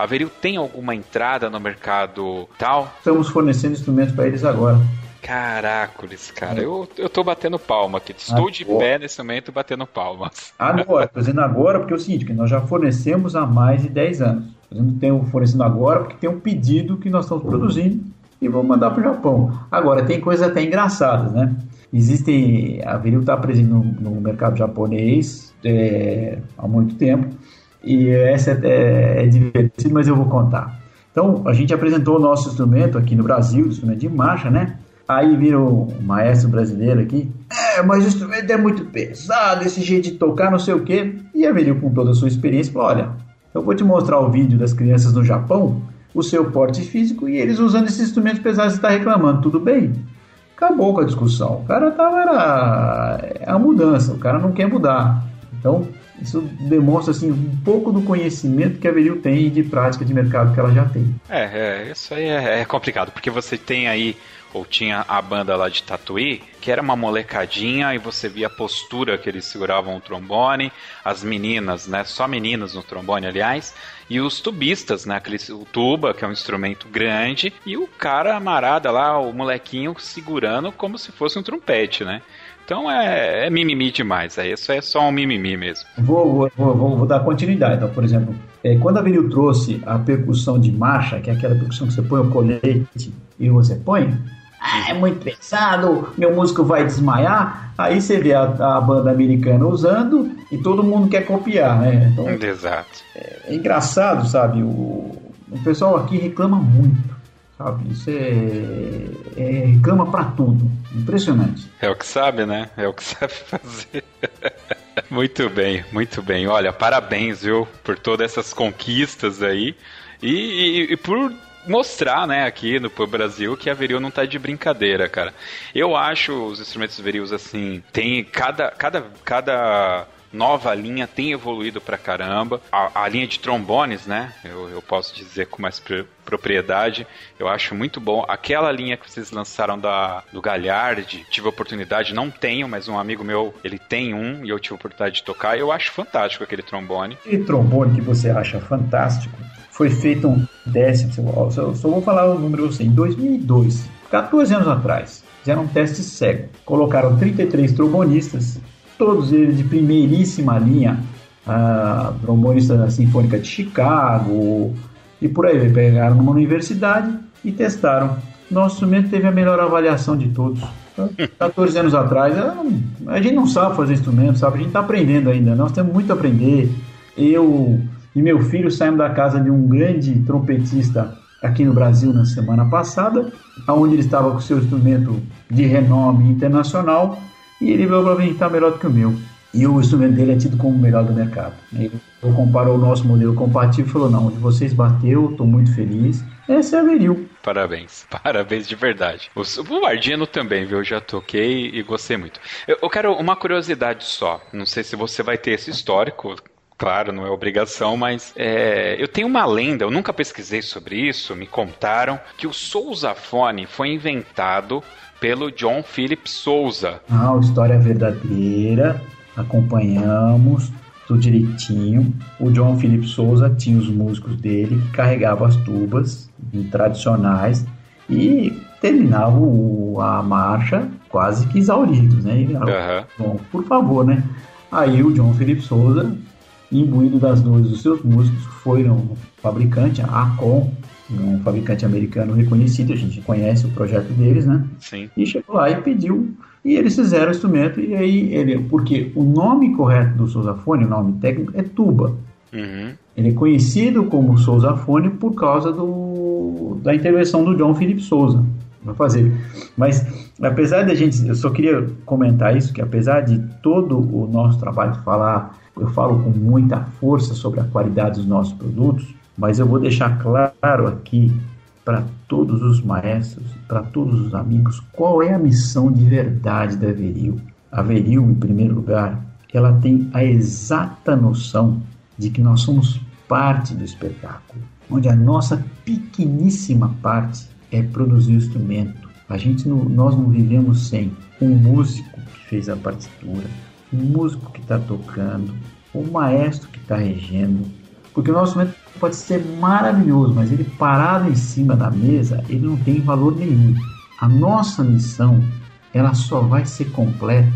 A Veril tem alguma entrada no mercado tal? Estamos fornecendo instrumentos para eles agora. Caracoles, cara, eu, eu tô batendo palma aqui. Estou agora. de pé nesse momento batendo palmas. Agora, tô dizendo agora porque é o seguinte, que nós já fornecemos há mais de 10 anos. Não tem fornecendo agora porque tem um pedido que nós estamos produzindo e vamos mandar para o Japão. Agora, tem coisas até engraçadas, né? Existem, a Veril está presente no, no, mercado japonês é, há muito tempo e essa é, é, divertido, mas eu vou contar. Então, a gente apresentou o nosso instrumento aqui no Brasil, o instrumento de marcha, né? Aí virou um maestro brasileiro aqui. É, mas o instrumento é muito pesado, esse jeito de tocar, não sei o quê. E a Veril, com toda a sua experiência, falou: olha, eu vou te mostrar o vídeo das crianças no Japão, o seu porte físico, e eles usando esses instrumentos você está reclamando, tudo bem? Acabou com a discussão. O cara tava. Era é a mudança, o cara não quer mudar. Então, isso demonstra assim um pouco do conhecimento que a Veril tem e de prática de mercado que ela já tem. É, é isso aí é, é complicado, porque você tem aí ou tinha a banda lá de Tatuí, que era uma molecadinha e você via a postura que eles seguravam o trombone, as meninas, né, só meninas no trombone, aliás, e os tubistas, né, o tuba, que é um instrumento grande, e o cara amarada lá, o molequinho segurando como se fosse um trompete, né? Então é, é mimimi demais, é, isso é só um mimimi mesmo. Vou, vou, vou, vou dar continuidade. Então, por exemplo, é, quando a Vinil trouxe a percussão de marcha, que é aquela percussão que você põe o colete e você põe, ah, é muito pesado, meu músico vai desmaiar. Aí você vê a, a, banda americana usando e todo mundo quer copiar, né? Então, Exato. É, é engraçado, sabe? O, o pessoal aqui reclama muito sabe? Isso é, é reclama para tudo, impressionante. É o que sabe, né? É o que sabe fazer. muito bem, muito bem. Olha, parabéns, viu, por todas essas conquistas aí e, e, e por mostrar, né, aqui no Brasil que a Veril não tá de brincadeira, cara. Eu acho os instrumentos Verils assim, tem cada cada cada nova linha tem evoluído pra caramba. A, a linha de trombones, né? Eu, eu posso dizer com mais propriedade. Eu acho muito bom. Aquela linha que vocês lançaram da, do Galhard, tive oportunidade, não tenho, mas um amigo meu, ele tem um e eu tive oportunidade de tocar. Eu acho fantástico aquele trombone. E trombone que você acha fantástico, foi feito um décimo, só, só vou falar o número assim, em 2002, 14 anos atrás, fizeram um teste cego. Colocaram 33 trombonistas, todos eles de primeiríssima linha, a trombonista da Sinfônica de Chicago, e por aí, pegaram numa universidade e testaram. Nosso instrumento teve a melhor avaliação de todos. 14 anos atrás, a gente não sabe fazer instrumento, sabe? A gente está aprendendo ainda. Nós temos muito a aprender. Eu e meu filho saímos da casa de um grande trompetista aqui no Brasil na semana passada, onde ele estava com seu instrumento de renome internacional e ele veio para mim está melhor do que o meu. E o instrumento dele é tido como o melhor do mercado. Ele comparou o nosso modelo compatível e falou: Não, onde vocês bateu, estou muito feliz. Esse é a Veril. Parabéns, parabéns de verdade. O, o Ardino também, viu? Eu já toquei e gostei muito. Eu, eu quero uma curiosidade só. Não sei se você vai ter esse histórico, claro, não é obrigação, mas é, eu tenho uma lenda, eu nunca pesquisei sobre isso, me contaram que o sousafone foi inventado pelo John Philip Souza. Ah, história verdadeira acompanhamos tudo direitinho. O John Philip Souza tinha os músicos dele que carregavam as tubas tradicionais e terminavam a marcha quase que exauridos, né? E, uhum. Bom, por favor, né? Aí o John Philip Souza, imbuído das dores dos seus músicos, foi no fabricante, a Acon, um fabricante americano reconhecido, a gente conhece o projeto deles, né? Sim. E chegou lá e pediu e eles fizeram o instrumento, e aí ele. Porque o nome correto do sousafone, o nome técnico, é tuba. Uhum. Ele é conhecido como sousafone por causa do, da intervenção do John Philip Souza. Vai fazer. Mas, apesar da gente. Eu só queria comentar isso: que apesar de todo o nosso trabalho falar, eu falo com muita força sobre a qualidade dos nossos produtos, mas eu vou deixar claro aqui para todos os maestros, para todos os amigos, qual é a missão de verdade da Veril. A Veril, em primeiro lugar, ela tem a exata noção de que nós somos parte do espetáculo, onde a nossa pequeníssima parte é produzir o instrumento. A gente não, nós não vivemos sem um músico que fez a partitura, um músico que está tocando, um maestro que está regendo, porque o nosso instrumento pode ser maravilhoso, mas ele parado em cima da mesa, ele não tem valor nenhum. A nossa missão, ela só vai ser completa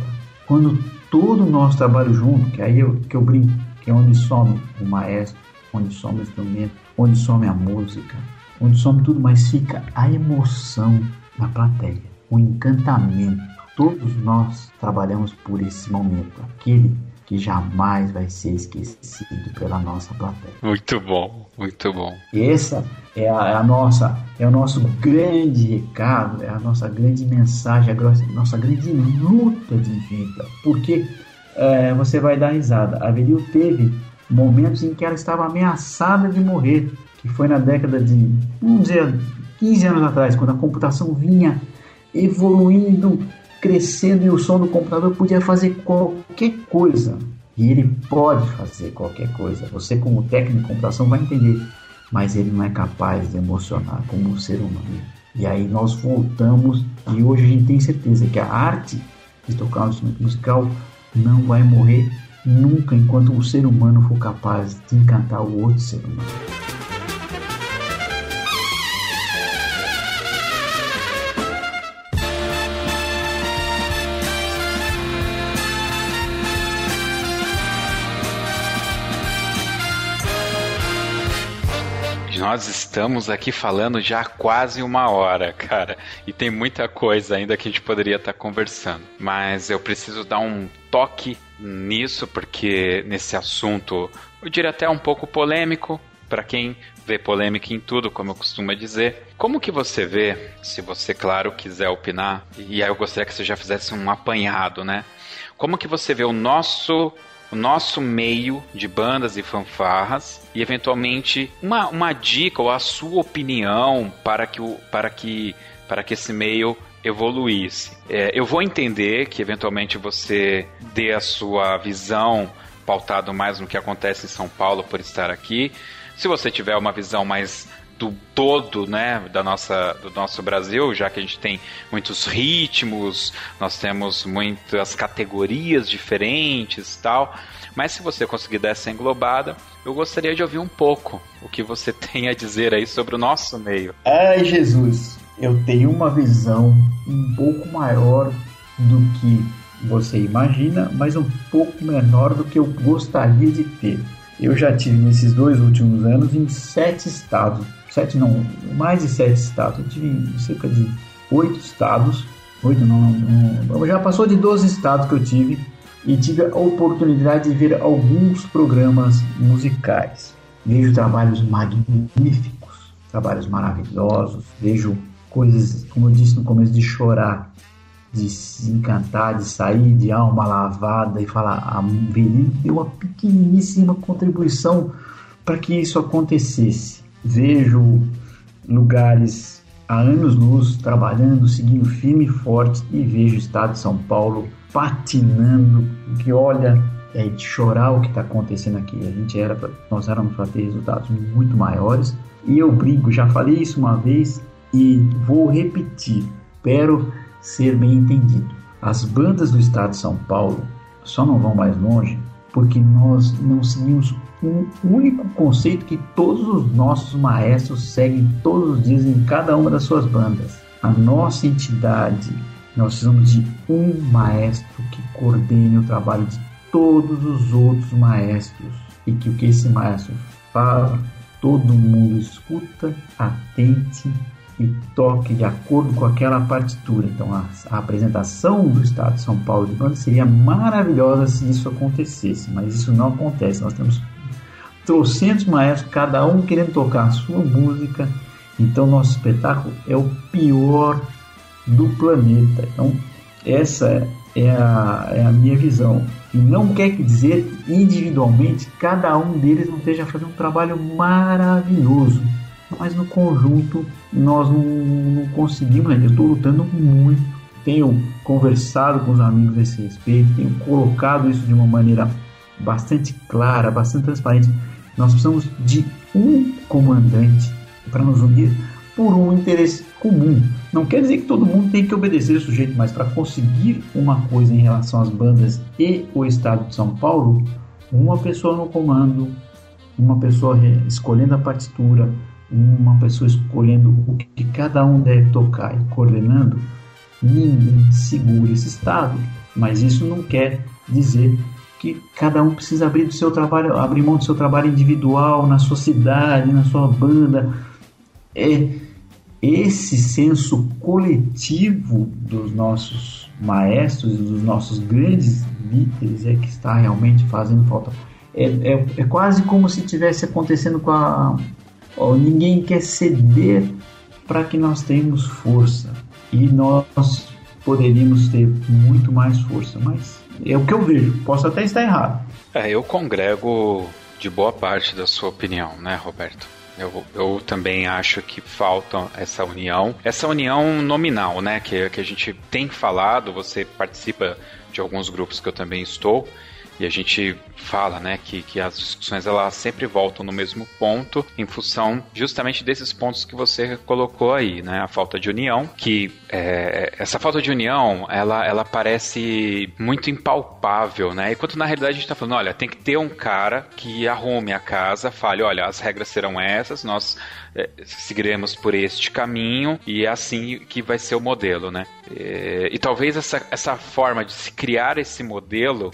quando todo o nosso trabalho junto, que aí eu, que eu brinco, que é onde some o maestro, onde some o instrumento, onde some a música, onde some tudo, mas fica a emoção na plateia, o encantamento. Todos nós trabalhamos por esse momento, aquele que jamais vai ser esquecido pela nossa plateia. Muito bom, muito bom. Essa é a, é a, nossa, é o nosso grande recado, é a nossa grande mensagem, a nossa grande luta de vida. Porque é, você vai dar risada. A Averil teve momentos em que ela estava ameaçada de morrer, que foi na década de, vamos dizer, 15 anos atrás, quando a computação vinha evoluindo crescendo e o som do computador podia fazer qualquer coisa. E ele pode fazer qualquer coisa. Você, como técnico de computação, vai entender. Mas ele não é capaz de emocionar como um ser humano. E aí nós voltamos e hoje a gente tem certeza que a arte de tocar um instrumento musical não vai morrer nunca enquanto o ser humano for capaz de encantar o outro ser humano. Nós estamos aqui falando já há quase uma hora, cara. E tem muita coisa ainda que a gente poderia estar tá conversando. Mas eu preciso dar um toque nisso, porque nesse assunto, eu diria até um pouco polêmico, para quem vê polêmica em tudo, como eu costumo dizer. Como que você vê, se você, claro, quiser opinar, e aí eu gostaria que você já fizesse um apanhado, né? Como que você vê o nosso o nosso meio de bandas e fanfarras e eventualmente uma, uma dica ou a sua opinião para que, o, para que, para que esse meio evoluísse. É, eu vou entender que eventualmente você dê a sua visão pautado mais no que acontece em São Paulo por estar aqui. Se você tiver uma visão mais do todo, né, da nossa, do nosso Brasil, já que a gente tem muitos ritmos, nós temos muitas categorias diferentes, tal. Mas se você conseguir dar essa englobada, eu gostaria de ouvir um pouco o que você tem a dizer aí sobre o nosso meio. Ai, Jesus, eu tenho uma visão um pouco maior do que você imagina, mas um pouco menor do que eu gostaria de ter. Eu já tive nesses dois últimos anos em sete estados sete não, mais de sete estados. Eu tive cerca de oito estados, oito não, não, já passou de 12 estados que eu tive e tive a oportunidade de ver alguns programas musicais. Vejo trabalhos magníficos, trabalhos maravilhosos, vejo coisas, como eu disse no começo, de chorar, de se encantar, de sair de alma lavada e falar: a Veri deu uma pequeníssima contribuição para que isso acontecesse vejo lugares há anos-luz trabalhando, seguindo firme e forte e vejo o estado de São Paulo patinando, que olha, é de chorar o que está acontecendo aqui. A gente era, pra, nós éramos para ter resultados muito maiores e eu brigo, já falei isso uma vez e vou repetir, espero ser bem entendido. As bandas do estado de São Paulo só não vão mais longe porque nós não seguimos um único conceito que todos os nossos maestros seguem todos os dias em cada uma das suas bandas. A nossa entidade, nós precisamos de um maestro que coordene o trabalho de todos os outros maestros e que o que esse maestro fala, todo mundo escuta, atente e toque de acordo com aquela partitura. Então, a, a, apresentação do Estado de São Paulo de banda seria maravilhosa se isso acontecesse, mas isso não acontece. Nós temos trocentos maestros, cada um querendo tocar a sua música. Então, nosso espetáculo é o pior do planeta. Então, essa é a, é a minha visão. E não quer dizer individualmente cada um deles não esteja fazendo um trabalho maravilhoso mas no conjunto nós não, não conseguimos ainda. Eu estou lutando muito, tenho conversado com os amigos nesse respeito, tenho colocado isso de uma maneira bastante clara, bastante transparente. Nós precisamos de um comandante para nos unir por um interesse comum. Não quer dizer que todo mundo tem que obedecer o sujeito, mas para conseguir uma coisa em relação às bandas e o estado de São Paulo, uma pessoa no comando, uma pessoa escolhendo a partitura, uma pessoa escolhendo o que cada um deve tocar e coordenando, ninguém segura esse estado. Mas isso não quer dizer que cada um precisa abrir do seu trabalho, abrir mão do seu trabalho individual na sua cidade, na sua banda. É esse senso coletivo dos nossos maestros, dos nossos grandes líderes é que está realmente fazendo falta. É, é, é quase como se tivesse acontecendo com a Oh, ninguém quer ceder para que nós tenhamos força. E nós poderíamos ter muito mais força, mas é o que eu vejo. Posso até estar errado. É, eu congrego de boa parte da sua opinião, né, Roberto? Eu, eu também acho que falta essa união, essa união nominal, né, que, que a gente tem falado. Você participa de alguns grupos que eu também estou e a gente fala, né, que, que as discussões elas sempre voltam no mesmo ponto em função justamente desses pontos que você colocou aí, né, a falta de união, que é, essa falta de união, ela, ela parece muito impalpável, né, enquanto na realidade a gente está falando, olha, tem que ter um cara que arrume a casa, fale, olha, as regras serão essas, nós é, seguiremos por este caminho e é assim que vai ser o modelo, né, e, e talvez essa, essa forma de se criar esse modelo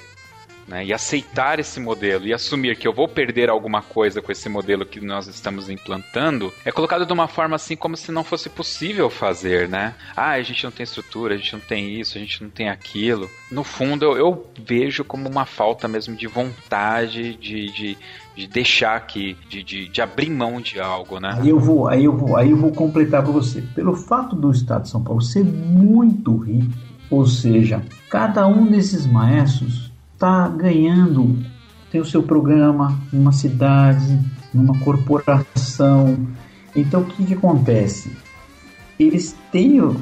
né, e aceitar esse modelo e assumir que eu vou perder alguma coisa com esse modelo que nós estamos implantando, é colocado de uma forma assim como se não fosse possível fazer, né? Ah, a gente não tem estrutura, a gente não tem isso, a gente não tem aquilo. No fundo, eu, eu vejo como uma falta mesmo de vontade, de, de, de deixar aqui, de, de, de, abrir mão de algo, né? Aí eu vou, aí eu vou, aí eu vou completar para você. Pelo fato do Estado de São Paulo ser muito rico, ou seja, cada um desses maestros está ganhando, tem o seu programa numa cidade, numa corporação. Então o que, que acontece? Eles têm o,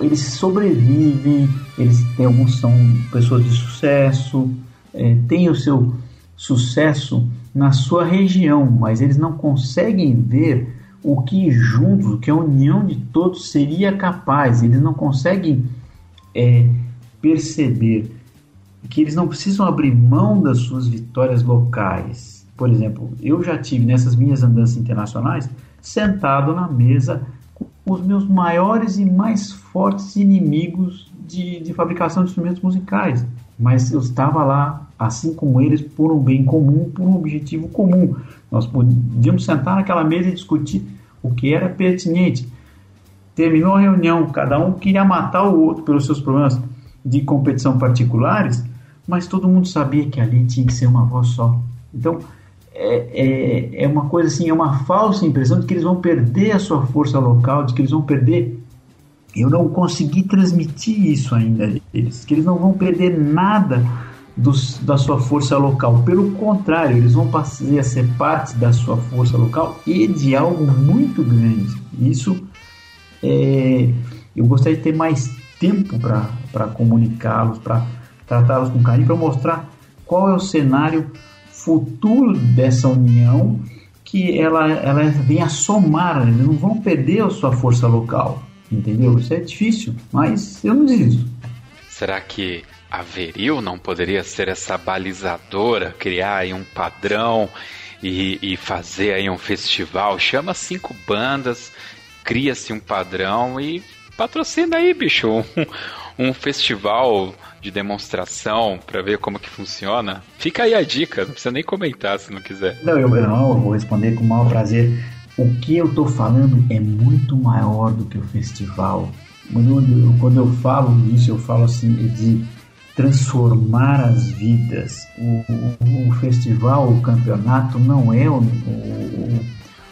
eles sobrevivem, eles têm alguns são pessoas de sucesso, é, têm o seu sucesso na sua região, mas eles não conseguem ver o que juntos, o que a união de todos seria capaz. Eles não conseguem é, perceber que eles não precisam abrir mão das suas vitórias locais. Por exemplo, eu já tive nessas minhas andanças internacionais sentado na mesa com os meus maiores e mais fortes inimigos de, de fabricação de instrumentos musicais. Mas eu estava lá, assim como eles, por um bem comum, por um objetivo comum. Nós podíamos sentar naquela mesa e discutir o que era pertinente. Terminou a reunião, cada um queria matar o outro pelos seus problemas de competição particulares, mas todo mundo sabia que ali tinha que ser uma voz só. Então, é, é, é uma coisa assim, é uma falsa impressão de que eles vão perder a sua força local, de que eles vão perder. Eu não consegui transmitir isso ainda eles, que eles não vão perder nada dos, da sua força local. Pelo contrário, eles vão passar a ser parte da sua força local e de algo muito grande. Isso é, eu gostaria de ter mais tempo para comunicá-los, para tratá-los com carinho, para mostrar qual é o cenário futuro dessa união que ela, ela vem a somar, eles não vão perder a sua força local, entendeu? Isso é difícil, mas eu não desisto. Será que a Veril não poderia ser essa balizadora, criar aí um padrão e, e fazer aí um festival? Chama cinco bandas, cria-se um padrão e patrocina aí, bicho, um, um festival de demonstração para ver como que funciona. Fica aí a dica, não precisa nem comentar se não quiser. Não, eu, não, eu vou responder com o maior prazer. O que eu estou falando é muito maior do que o festival. Quando eu, quando eu falo isso, eu falo assim de transformar as vidas. O, o, o festival, o campeonato não é o, o,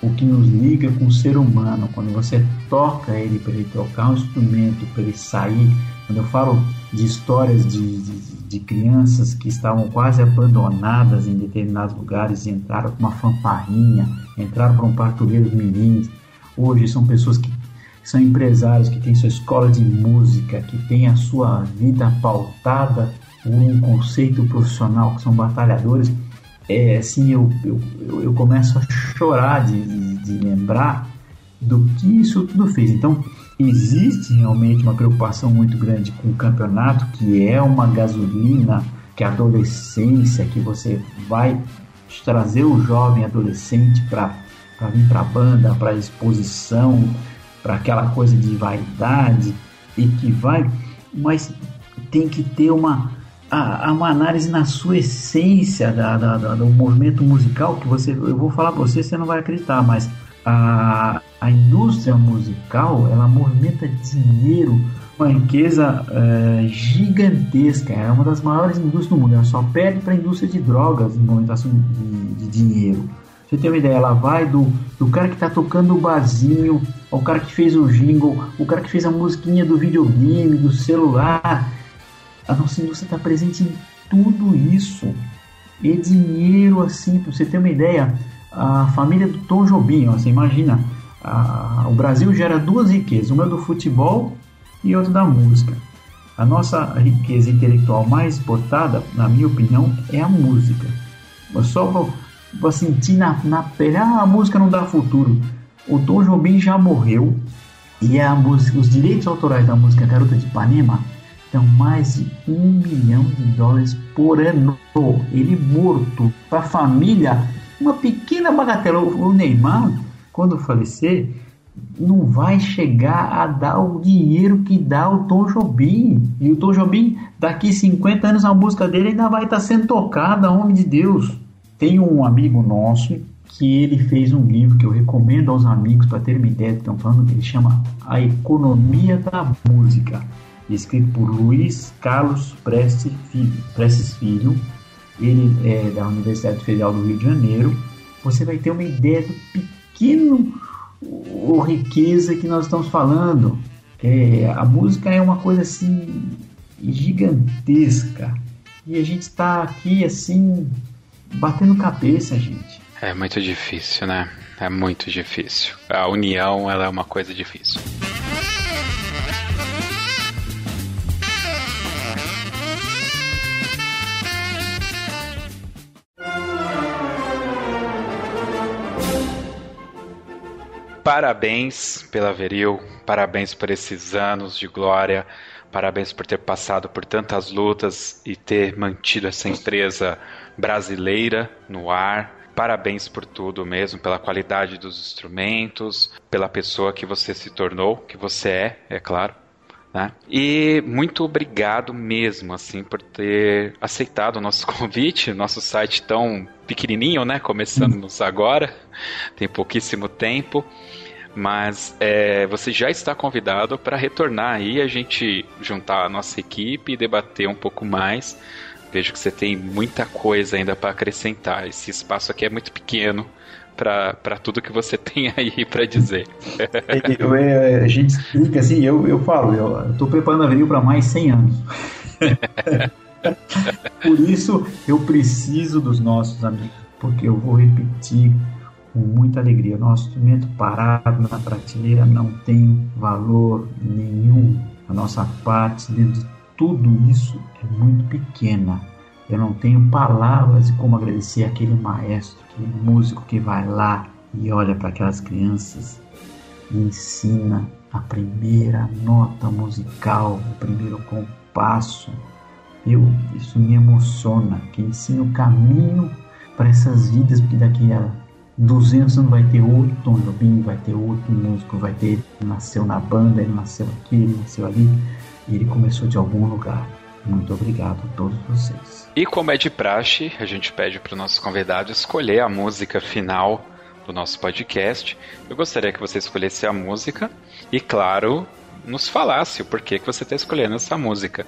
o que nos liga com o ser humano. Quando você toca ele para ele tocar um instrumento, para ele sair. Quando eu falo de histórias de, de, de, crianças que estavam quase abandonadas em determinados lugares e entraram com uma fanfarrinha, entraram para um partureiro mirins. Hoje são pessoas que são empresários, que têm sua escola de música, que têm a sua vida pautada por um conceito profissional, que são batalhadores. É assim, eu, eu, eu começo a chorar de, de, de lembrar do que isso tudo fez. Então, existe realmente uma preocupação muito grande com o campeonato, que é uma gasolina, que a adolescência, que você vai trazer o jovem adolescente para vir para a banda, para exposição, para aquela coisa de vaidade e que vai, mas tem que ter uma, a, uma análise na sua essência da, da, da, do movimento musical que você, eu vou falar para você, você não vai acreditar, mas a, a indústria musical ela movimenta dinheiro, uma riqueza é, gigantesca, é uma das maiores indústrias do mundo, ela só perde para a indústria de drogas em movimentação de, de dinheiro. Você tem uma ideia, ela vai do, do cara que está tocando o barzinho, ao cara que fez o jingle, o cara que fez a musiquinha do videogame, do celular. A nossa indústria está presente em tudo isso. E dinheiro assim, para você ter uma ideia, a família do Tom Jobim, ó, você imagina, o Brasil gera duas riquezas, uma do futebol e outra da música. A nossa riqueza intelectual mais exportada, na minha opinião, é a música. Eu só vou, vou sentir na, na pele, ah, a música não dá futuro. O Tom Jobim já morreu e a música, os direitos autorais da música Garota de Ipanema estão mais de um milhão de dólares por ano. Ele morto. Para a família, uma pequena bagatela. O Neymar, quando falecer, não vai chegar a dar o dinheiro que dá o Tom Jobim. E o Tom Jobim, daqui 50 anos, a música dele ainda vai estar sendo tocada, homem de Deus. Tem um amigo nosso que ele fez um livro que eu recomendo aos amigos para terem uma ideia do que estão falando, que ele chama A Economia da Música, escrito por Luiz Carlos Prestes Filho. Prestes Filho ele é da Universidade Federal do Rio de Janeiro. Você vai ter uma ideia do pequeno o riqueza que nós estamos falando. É, a música é uma coisa assim gigantesca e a gente está aqui assim batendo cabeça, gente. É muito difícil, né? É muito difícil. A união, ela é uma coisa difícil. Parabéns pela Veril, parabéns por esses anos de glória, parabéns por ter passado por tantas lutas e ter mantido essa empresa brasileira no ar. Parabéns por tudo mesmo, pela qualidade dos instrumentos, pela pessoa que você se tornou, que você é, é claro. Né? E muito obrigado mesmo, assim, por ter aceitado o nosso convite, nosso site tão pequenininho, né? Começando-nos agora, tem pouquíssimo tempo, mas é, você já está convidado para retornar aí, a gente juntar a nossa equipe e debater um pouco mais. Vejo que você tem muita coisa ainda para acrescentar. Esse espaço aqui é muito pequeno para tudo que você tem aí para dizer. eu, é, a gente explica assim, eu, eu falo, eu estou preparando a avenida para mais 100 anos. Por isso eu preciso dos nossos amigos, porque eu vou repetir com muita alegria. Nosso instrumento parado na prateleira não tem valor nenhum. A nossa parte dentro de tudo isso é muito pequena. Eu não tenho palavras de como agradecer aquele maestro, aquele músico que vai lá e olha para aquelas crianças e ensina a primeira nota musical, o primeiro compasso. Eu, isso me emociona, que ensina o caminho para essas vidas, porque daqui a 200 não vai ter outro Tom Jobim, vai ter outro músico, vai ter, ele nasceu na banda, ele nasceu aqui, ele nasceu ali, e ele começou de algum lugar. Muito obrigado a todos vocês. E como é de praxe, a gente pede para o nosso convidado escolher a música final do nosso podcast. Eu gostaria que você escolhesse a música e, claro, nos falasse o porquê que você está escolhendo essa música.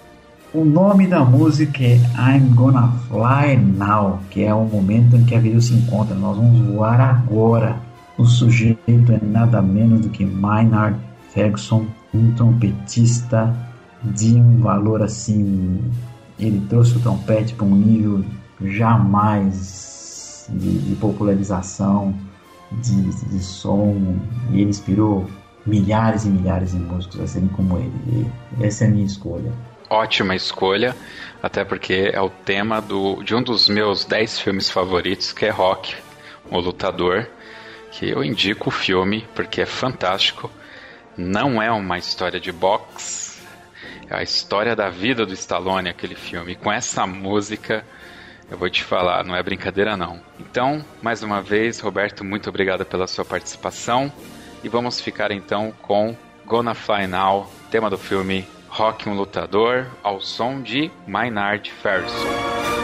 O nome da música é I'm Gonna Fly Now, que é o momento em que a vida se encontra. Nós vamos voar agora. O sujeito é nada menos do que Maynard Ferguson, um trompetista de um valor assim. Ele trouxe o trompete para um nível jamais de, de popularização, de, de, som, e ele inspirou milhares e milhares de músicos a serem como ele. E essa é a minha escolha. Ótima escolha, até porque é o tema do, de um dos meus 10 filmes favoritos, que é Rock, o Lutador, que eu indico o filme porque é fantástico. Não é uma história de boxe, a história da vida do Stallone, aquele filme. com essa música, eu vou te falar, não é brincadeira não. Então, mais uma vez, Roberto, muito obrigado pela sua participação. E vamos ficar então com Gonna Fly Now, tema do filme Rock um Lutador, ao som de Maynard Ferguson.